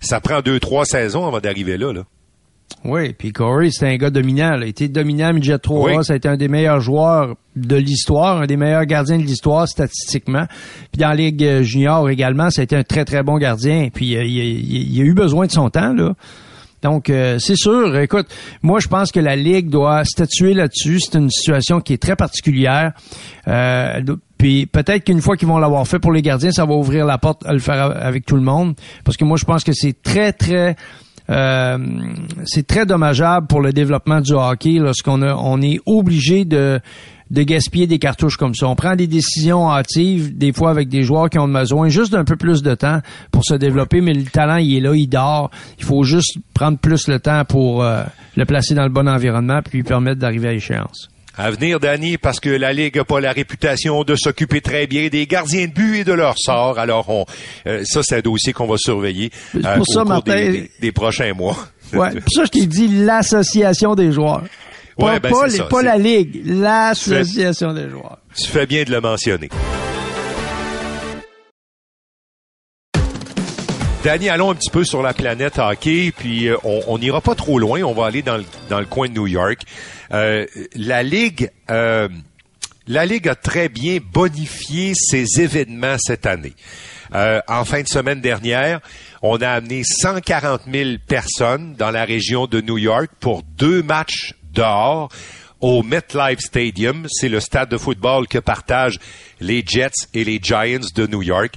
ça prend deux, trois saisons avant d'arriver là, là. Oui, puis Corey, c'était un gars dominant. Il était dominant à midget 3 Oui. Ça a été un des meilleurs joueurs de l'histoire, un des meilleurs gardiens de l'histoire statistiquement. Puis dans la Ligue euh, junior également, ça a été un très, très bon gardien. Puis euh, il, a- il- il a eu besoin de son temps, là. Donc, euh, c'est sûr. Écoute, moi, je pense que la Ligue doit statuer là-dessus. C'est une situation qui est très particulière. Euh, puis peut-être qu'une fois qu'ils vont l'avoir fait pour les gardiens, ça va ouvrir la porte à le faire a- avec tout le monde. Parce que moi, je pense que c'est très, très... euh, c'est très dommageable pour le développement du hockey lorsqu'on on est obligé de de gaspiller des cartouches comme ça. On prend des décisions hâtives, des fois avec des joueurs qui ont besoin juste d'un peu plus de temps pour se développer, mais le talent, il est là, il dort. Il faut juste prendre plus le temps pour euh, le placer dans le bon environnement puis lui permettre d'arriver à échéance. À venir, Danny, parce que la Ligue n'a pas la réputation de s'occuper très bien des gardiens de but et de leur sort. Alors, on, euh, ça, c'est un dossier qu'on va surveiller euh, pour au ça, cours Martin- des, des- des prochains mois. Ouais, pour ça je t'ai dit l'association des joueurs. Pas, Ouais, ben, pas, les- ça, pas la ligue, l'association des joueurs. Tu fais bien de le mentionner. Danny, allons un petit peu sur la planète hockey, puis euh, on n'ira pas trop loin. On va aller dans le, coin de New York. Euh, la Ligue... euh, la Ligue a très bien bonifié ses événements cette année. En fin de semaine dernière, on a amené 140 000 personnes dans la région de New York pour deux matchs dehors au MetLife Stadium. C'est le stade de football que partagent les Jets et les Giants de New York.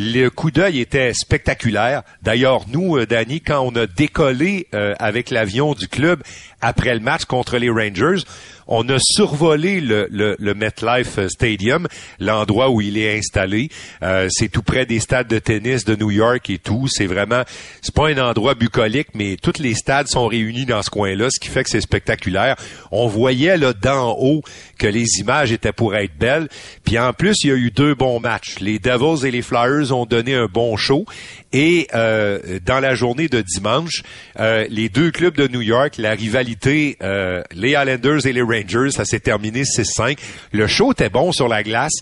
Le coup d'œil était spectaculaire. D'ailleurs, nous, euh, Danny, quand on a décollé euh, avec l'avion du club après le match contre les Rangers, on a survolé le, MetLife Stadium, l'endroit où il est installé. Euh, c'est tout près des stades de tennis de New York et tout. C'est vraiment, c'est pas un endroit bucolique, mais tous les stades sont réunis dans ce coin-là, ce qui fait que c'est spectaculaire. On voyait là d'en haut que les images étaient pour être belles. Puis en plus, il y a eu deux bons matchs. Les Devils et les Flyers ont donné un bon show. Et euh, dans la journée de dimanche, euh, les deux clubs de New York, la rivalité, euh, les Islanders et les Rangers, ça s'est terminé 6-5. Le show était bon sur la glace.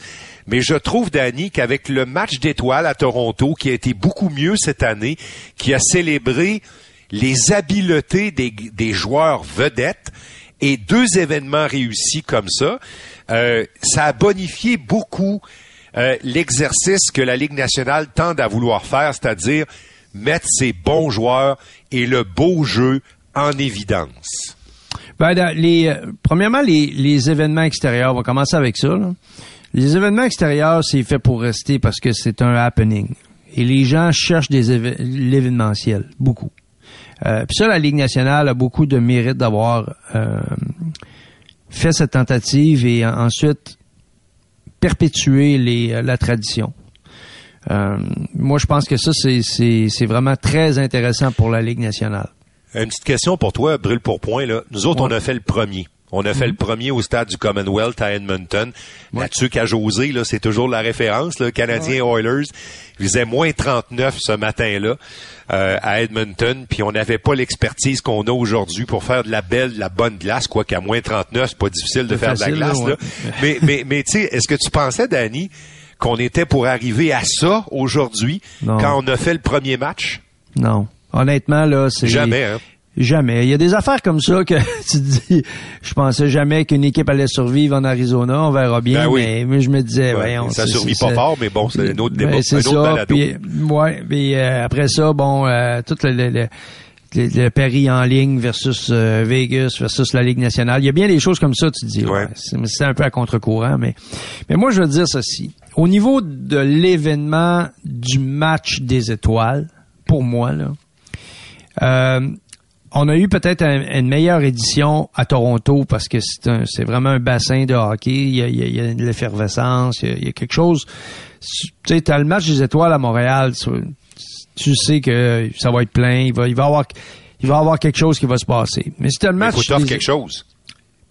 Mais je trouve, Danny, qu'avec le match d'étoiles à Toronto, qui a été beaucoup mieux cette année, qui a célébré les habiletés des, des joueurs vedettes, et deux événements réussis comme ça, euh, ça a bonifié beaucoup euh, l'exercice que la Ligue nationale tente à vouloir faire, c'est-à-dire mettre ses bons joueurs et le beau jeu en évidence. Ben, les, euh, premièrement, les, les événements extérieurs, on va commencer avec ça. là. Les événements extérieurs, c'est fait pour rester parce que c'est un happening. Et les gens cherchent des l'événementiel, beaucoup. Euh, Puis ça, la Ligue nationale a beaucoup de mérite d'avoir euh, fait cette tentative et en- ensuite perpétuer les, euh, la tradition. Euh, moi, je pense que ça, c'est- vraiment très intéressant pour la Ligue nationale. Une petite question pour toi, brûle pour point. Là. Nous autres, Ouais. on a fait le premier. On a fait le premier au stade du Commonwealth à Edmonton. Là-dessus qu'à José, là, c'est toujours la référence. Le Canadien Oilers faisait moins 39 ce matin-là euh, à Edmonton, puis on n'avait pas l'expertise qu'on a aujourd'hui pour faire de la belle, de la bonne glace, quoi qu'à moins 39, c'est pas difficile de faire de la glace. là, là. mais mais, mais tu sais, est-ce que tu pensais, Danny, qu'on était pour arriver à ça aujourd'hui quand on a fait le premier match? Non. Honnêtement, là, c'est... Jamais, hein? Jamais. Il y a des affaires comme ça que tu te dis, je pensais jamais qu'une équipe allait survivre en Arizona, on verra bien, Ben oui. mais, mais je me disais, Ouais, voyons, ça survit pas fort, mais bon, c'est un autre débat, Ben, c'est ça. balado. Puis, ouais, puis euh, après ça, bon, euh, tout le, le, le, le- le pari en ligne versus euh, Vegas versus la Ligue nationale. Il y a bien des choses comme ça, tu te dis. ouais, Ouais. c'est c'est un peu à contre-courant, mais mais moi je veux dire ceci. Au niveau de l'événement du match des étoiles, pour moi là, euh, on a eu peut-être un- une meilleure édition à Toronto parce que c'est un- c'est vraiment un bassin de hockey. Il y a, il y a- il y a de l'effervescence, il y a, il y a quelque chose. Tu sais, t'as le match des étoiles à Montréal. Tu, tu sais que ça va être plein. Il va, il va avoir, il va avoir quelque chose qui va se passer. Mais si t'as le Il match, faut t'offrir des- quelque chose.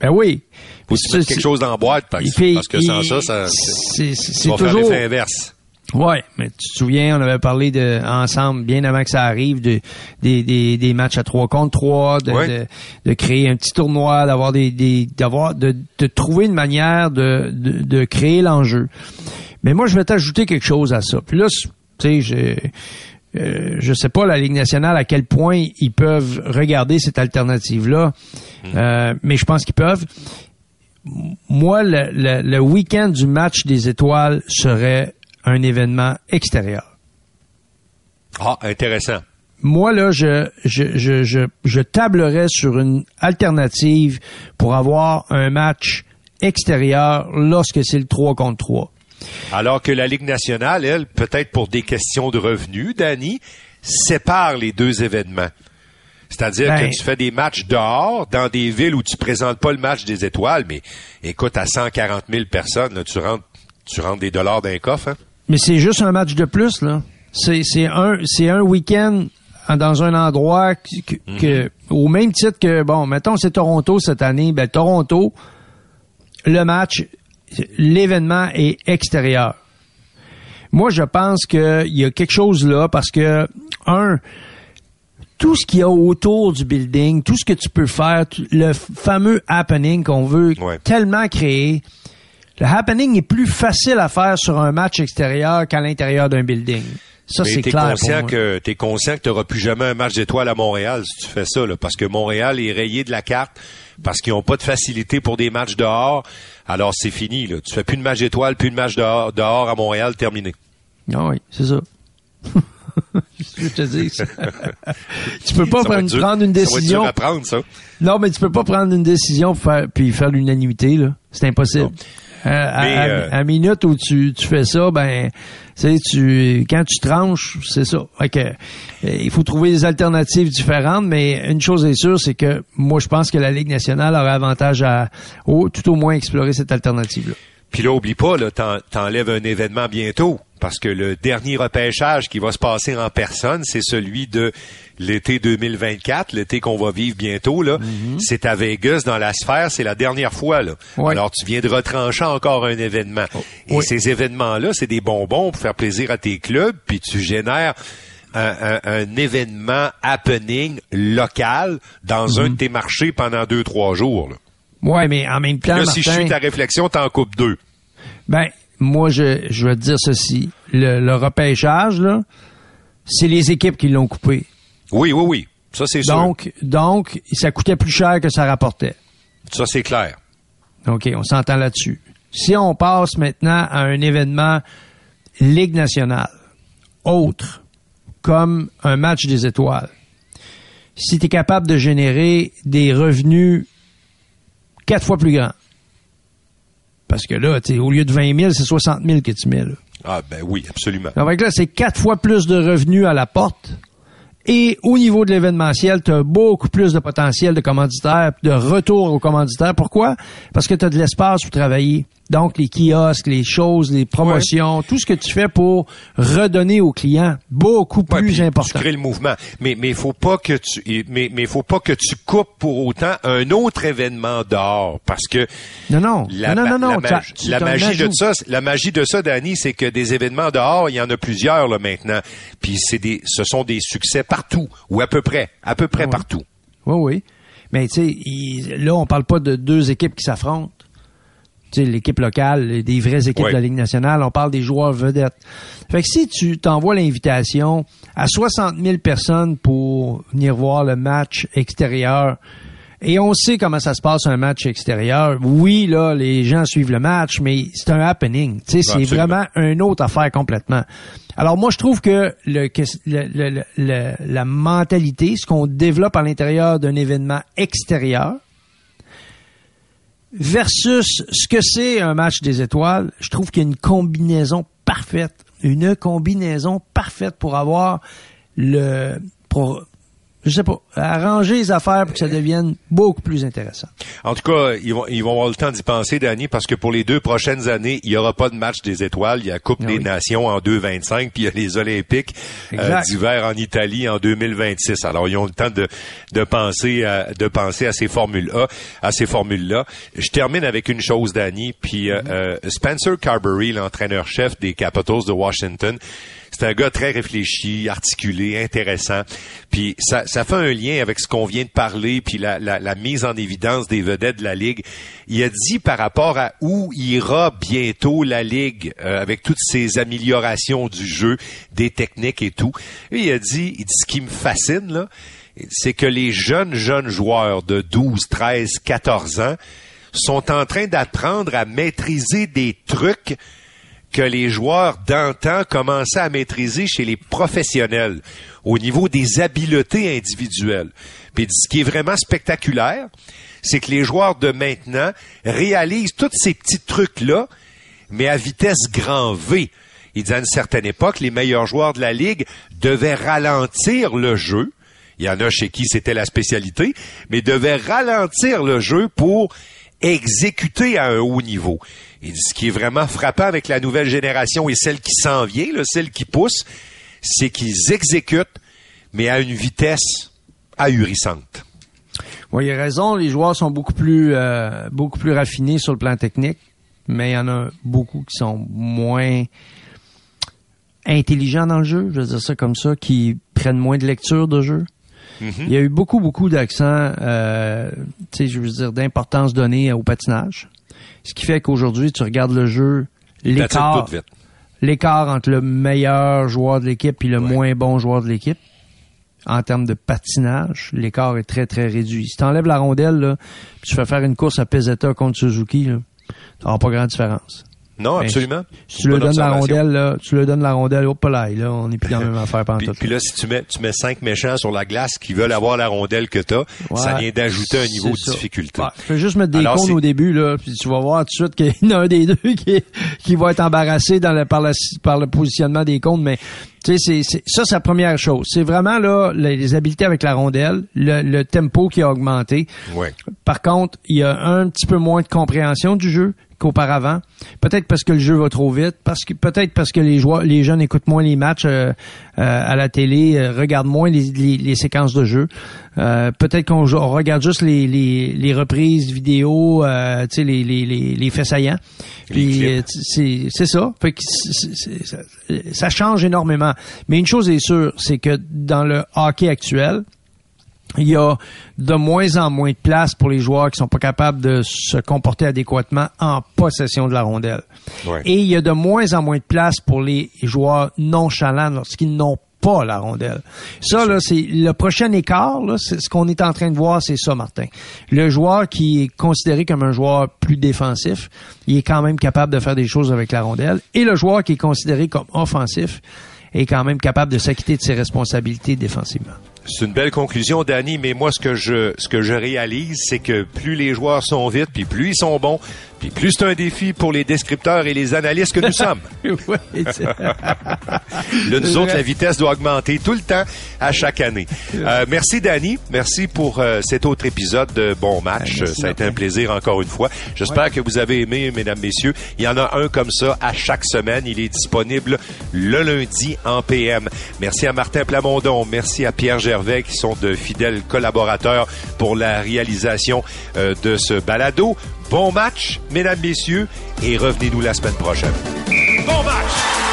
Ben oui. Faut que tu mettes quelque chose dans la boîte, Il parce que sans il- ça, ça, c'est- vas faire toujours. l'effet inverse. Ouais, mais tu te souviens, on avait parlé de ensemble bien avant que ça arrive de des, des, des matchs à 3 contre 3, de, Ouais. de, de créer un petit tournoi, d'avoir des, des d'avoir de, de trouver une manière de, de, de créer l'enjeu. Mais moi je vais t'ajouter quelque chose à ça. Puis là, tu sais, je euh, je sais pas la Ligue nationale à quel point ils peuvent regarder cette alternative là, Hmm. mais je pense qu'ils peuvent. Moi, le, le, le week-end du match des étoiles serait un événement extérieur. Ah, intéressant. Moi, là, je, je, je, je, je tablerais sur une alternative pour avoir un match extérieur lorsque c'est le 3 contre 3. Alors que la Ligue nationale, elle, peut-être pour des questions de revenus, Danny, sépare les deux événements. C'est-à-dire Ben- que tu fais des matchs dehors, dans des villes où tu présentes pas le match des étoiles, mais écoute, à 140 000 personnes, là, tu rentres, tu rentres des dollars d'un coffre, hein? Mais c'est juste un match de plus, là. C'est, c'est un, c'est un week-end dans un endroit que, que- au même titre que, bon, mettons, c'est Toronto cette année, ben, Toronto, le match, l'événement est extérieur. Moi, je pense qu'il y a quelque chose là parce que, un, tout ce qu'il y a autour du building, tout ce que tu peux faire, le fameux happening qu'on veut Ouais. tellement créer, le happening est plus facile à faire sur un match extérieur qu'à l'intérieur d'un building. Ça, c'est clair. pour conscient moi. que t'es conscient que t'auras plus jamais un match d'étoiles à Montréal si tu fais ça, là, parce que Montréal est rayé de la carte parce qu'ils ont pas de facilité pour des matchs dehors. Alors c'est fini, là. Tu fais plus de match d'étoiles, plus de match dehors, dehors à Montréal, terminé. Ah oui, c'est ça. je te dis. tu peux pas prendre, être dur- prendre une Ça va être décision. dur à prendre, ça. Non, mais tu peux pas prendre une décision pour faire, puis faire l'unanimité, là. C'est impossible. Euh, à, Mais, à- euh, à minute où tu, tu fais ça, ben, tu sais, tu, quand tu tranches, c'est ça. Que, euh, il faut trouver des alternatives différentes, mais une chose est sûre, c'est que moi, je pense que la Ligue nationale aurait avantage à, au, tout au moins, explorer cette alternative-là. Puis là, oublie pas, là, t'en- t'enlèves un événement bientôt. Parce que le dernier repêchage qui va se passer en personne, c'est celui de l'été 2024, l'été qu'on va vivre bientôt, là. C'est à Vegas, dans la sphère, c'est la dernière fois, là. Ouais. Alors, tu viens de retrancher encore un événement. Et Oui. ces événements-là, c'est des bonbons pour faire plaisir à tes clubs, puis tu génères un, un- un événement happening local dans un de tes marchés pendant deux, trois jours, là. Ouais, mais en même temps, Là, si je Martin- suis ta réflexion, t'en coupes deux. Ben, moi, je, je vais te dire ceci. Le, le repêchage, là, c'est les équipes qui l'ont coupé. Oui, oui, oui. Ça, c'est sûr. Donc, donc, ça coûtait plus cher que ça rapportait. Ça, c'est clair. OK, on s'entend là-dessus. Si on passe maintenant à un événement Ligue nationale, autre, comme un match des étoiles, si tu es capable de générer des revenus quatre fois plus grands, parce que là, tu sais, au lieu de 20 000, c'est 60 000 que tu mets. Là. Ah, ben oui, absolument. Donc là, c'est quatre fois plus de revenus à la porte. Et au niveau de l'événementiel, tu as beaucoup plus de potentiel de commanditaires, de retour aux commanditaires. Pourquoi? Parce que tu as de l'espace pour travailler. Donc, les kiosques, les choses, les promotions, tout ce que tu fais pour redonner aux clients, beaucoup Ouais, plus important. Tu crées le mouvement. Mais mais faut pas que tu mais mais faut pas que tu coupes pour autant un autre événement dehors parce que Non, non. la, non, non, non, non. la, magie, la de ça, la magie de ça, Danny, c'est que des événements dehors, il y en a plusieurs là maintenant. Puis c'est des, ce sont des succès partout ou à peu près, à peu près Ah ouais. partout. Oui, oui. Mais tu sais, là, on parle pas de deux équipes qui s'affrontent. L'équipe locale, des vraies équipes de la Ligue nationale. On parle des joueurs vedettes. Fait que si tu t'envoies l'invitation à 60 000 personnes pour venir voir le match extérieur, et on sait comment ça se passe un match extérieur. Oui, là, les gens suivent le match, mais c'est un happening. c'est vraiment une autre affaire complètement. Alors moi, je trouve que le, la mentalité, ce qu'on développe à l'intérieur d'un événement extérieur, versus ce que c'est un match des étoiles, je trouve qu'il y a une combinaison parfaite, une combinaison parfaite pour avoir le pour je sais pas, arranger les affaires pour que ça devienne beaucoup plus intéressant. En tout cas, ils vont, ils vont avoir le temps d'y penser, Danny, parce que pour les deux prochaines années, il y aura pas de match des étoiles. Il y a Coupe ah des Nations en 2025, puis il y a les Olympiques euh, d'hiver en Italie en 2026. Alors, ils ont le temps de, de penser à, de penser à ces formules-là, à ces formules-là. Je termine avec une chose, Danny, puis euh, euh, Spencer Carberry, l'entraîneur-chef des Capitals de Washington, c'est un gars très réfléchi, articulé, intéressant. Puis ça, fait un lien avec ce qu'on vient de parler, puis la, mise en évidence des vedettes de la Ligue. Il a dit par rapport à où ira bientôt la Ligue euh, avec toutes ces améliorations du jeu, des techniques et tout. il a dit, il dit ce qui me fascine, c'est que les jeunes, jeunes joueurs de 12, 13, 14 ans sont en train d'apprendre à maîtriser des trucs que les joueurs d'antan commençaient à maîtriser chez les professionnels au niveau des habiletés individuelles. Puis ce qui est vraiment spectaculaire, c'est que les joueurs de maintenant réalisent tous ces petits trucs-là, mais à vitesse grand V. Il dit à une certaine époque, les meilleurs joueurs de la Ligue devaient ralentir le jeu. Il y en a chez qui c'était la spécialité, mais devaient ralentir le jeu pour exécuter à un haut niveau. Ce qui est vraiment frappant avec la nouvelle génération et celle qui s'en vient, celle qui pousse, c'est qu'ils exécutent, mais à une vitesse ahurissante. Oui, il a raison. Les joueurs sont beaucoup plus, euh, beaucoup plus raffinés sur le plan technique, mais il y en a beaucoup qui sont moins intelligents dans le jeu, je veux dire ça comme ça, qui prennent moins de lecture de jeu. Mm-hmm. Il y a eu beaucoup, beaucoup d'accents, euh, je veux dire, d'importance donnée au patinage. Ce qui fait qu'aujourd'hui, tu regardes le jeu, l'écart, l'écart entre le meilleur joueur de l'équipe et le moins bon joueur de l'équipe, en termes de patinage, l'écart est très, très réduit. Si tu enlèves la rondelle, là, puis tu fais faire une course à Pesetta contre Suzuki, là, tu n'auras pas grande différence. Non, absolument. Si tu le donnes la rondelle, là, tu le donnes la rondelle, hop là, là, on n'est plus dans la même affaire pendant puis, puis là, si tu mets, tu mets cinq méchants sur la glace qui veulent avoir la rondelle que t'as, ça vient d'ajouter un niveau de difficulté. Ouais, fais juste mettre des cônes au début, là, puis tu vas voir tout de suite qu'il y en a un des deux qui, qui va être embarrassé dans le, par, la, par le positionnement des cônes, mais tu sais, c'est, ça, c'est la première chose. C'est vraiment là les, habiletés avec la rondelle, le, le tempo qui a augmenté. Ouais. Par contre, il y a un petit peu moins de compréhension du jeu qu'auparavant. Peut-être parce que le jeu va trop vite, parce que peut-être parce que les joueurs, les jeunes écoutent moins les matchs euh, euh, à la télé, euh, regardent moins les, les, séquences de jeu. Peut-être qu'on regarde juste les, les, les reprises vidéo, tu sais les, les, les, les faits saillants. Puis c'est c'est ça. Fait que ça, ça change énormément. Mais une chose est sûre, c'est que dans le hockey actuel, il y a de moins en moins de place pour les joueurs qui sont pas capables de se comporter adéquatement en possession de la rondelle. Et il y a de moins en moins de place pour les joueurs nonchalants lorsqu'ils n'ont pas la rondelle. Ça, c'est le prochain écart, ce qu'on est en train de voir, c'est ça, Martin. Le joueur qui est considéré comme un joueur plus défensif, il est quand même capable de faire des choses avec la rondelle. Et le joueur qui est considéré comme offensif est quand même capable de s'acquitter de ses responsabilités défensivement. C'est une belle conclusion, Danny, mais moi, ce que je, ce que je réalise, c'est que plus les joueurs sont vite, puis plus ils sont bons, puis plus c'est un défi pour les descripteurs et les analystes que nous sommes. Là, nous autres, la vitesse doit augmenter tout le temps, à chaque année. Euh, merci, Danny. Merci pour euh, cet autre épisode de Bon Match. ça a été un plaisir encore une fois. J'espère que vous avez aimé, mesdames, messieurs. Il y en a un comme ça à chaque semaine. Il est disponible le lundi en PM. Merci à Martin Plamondon. Merci à Pierre Gervais, qui sont de fidèles collaborateurs pour la réalisation euh, de ce balado. Bon match, mesdames, messieurs, et revenez-nous la semaine prochaine. Bon match!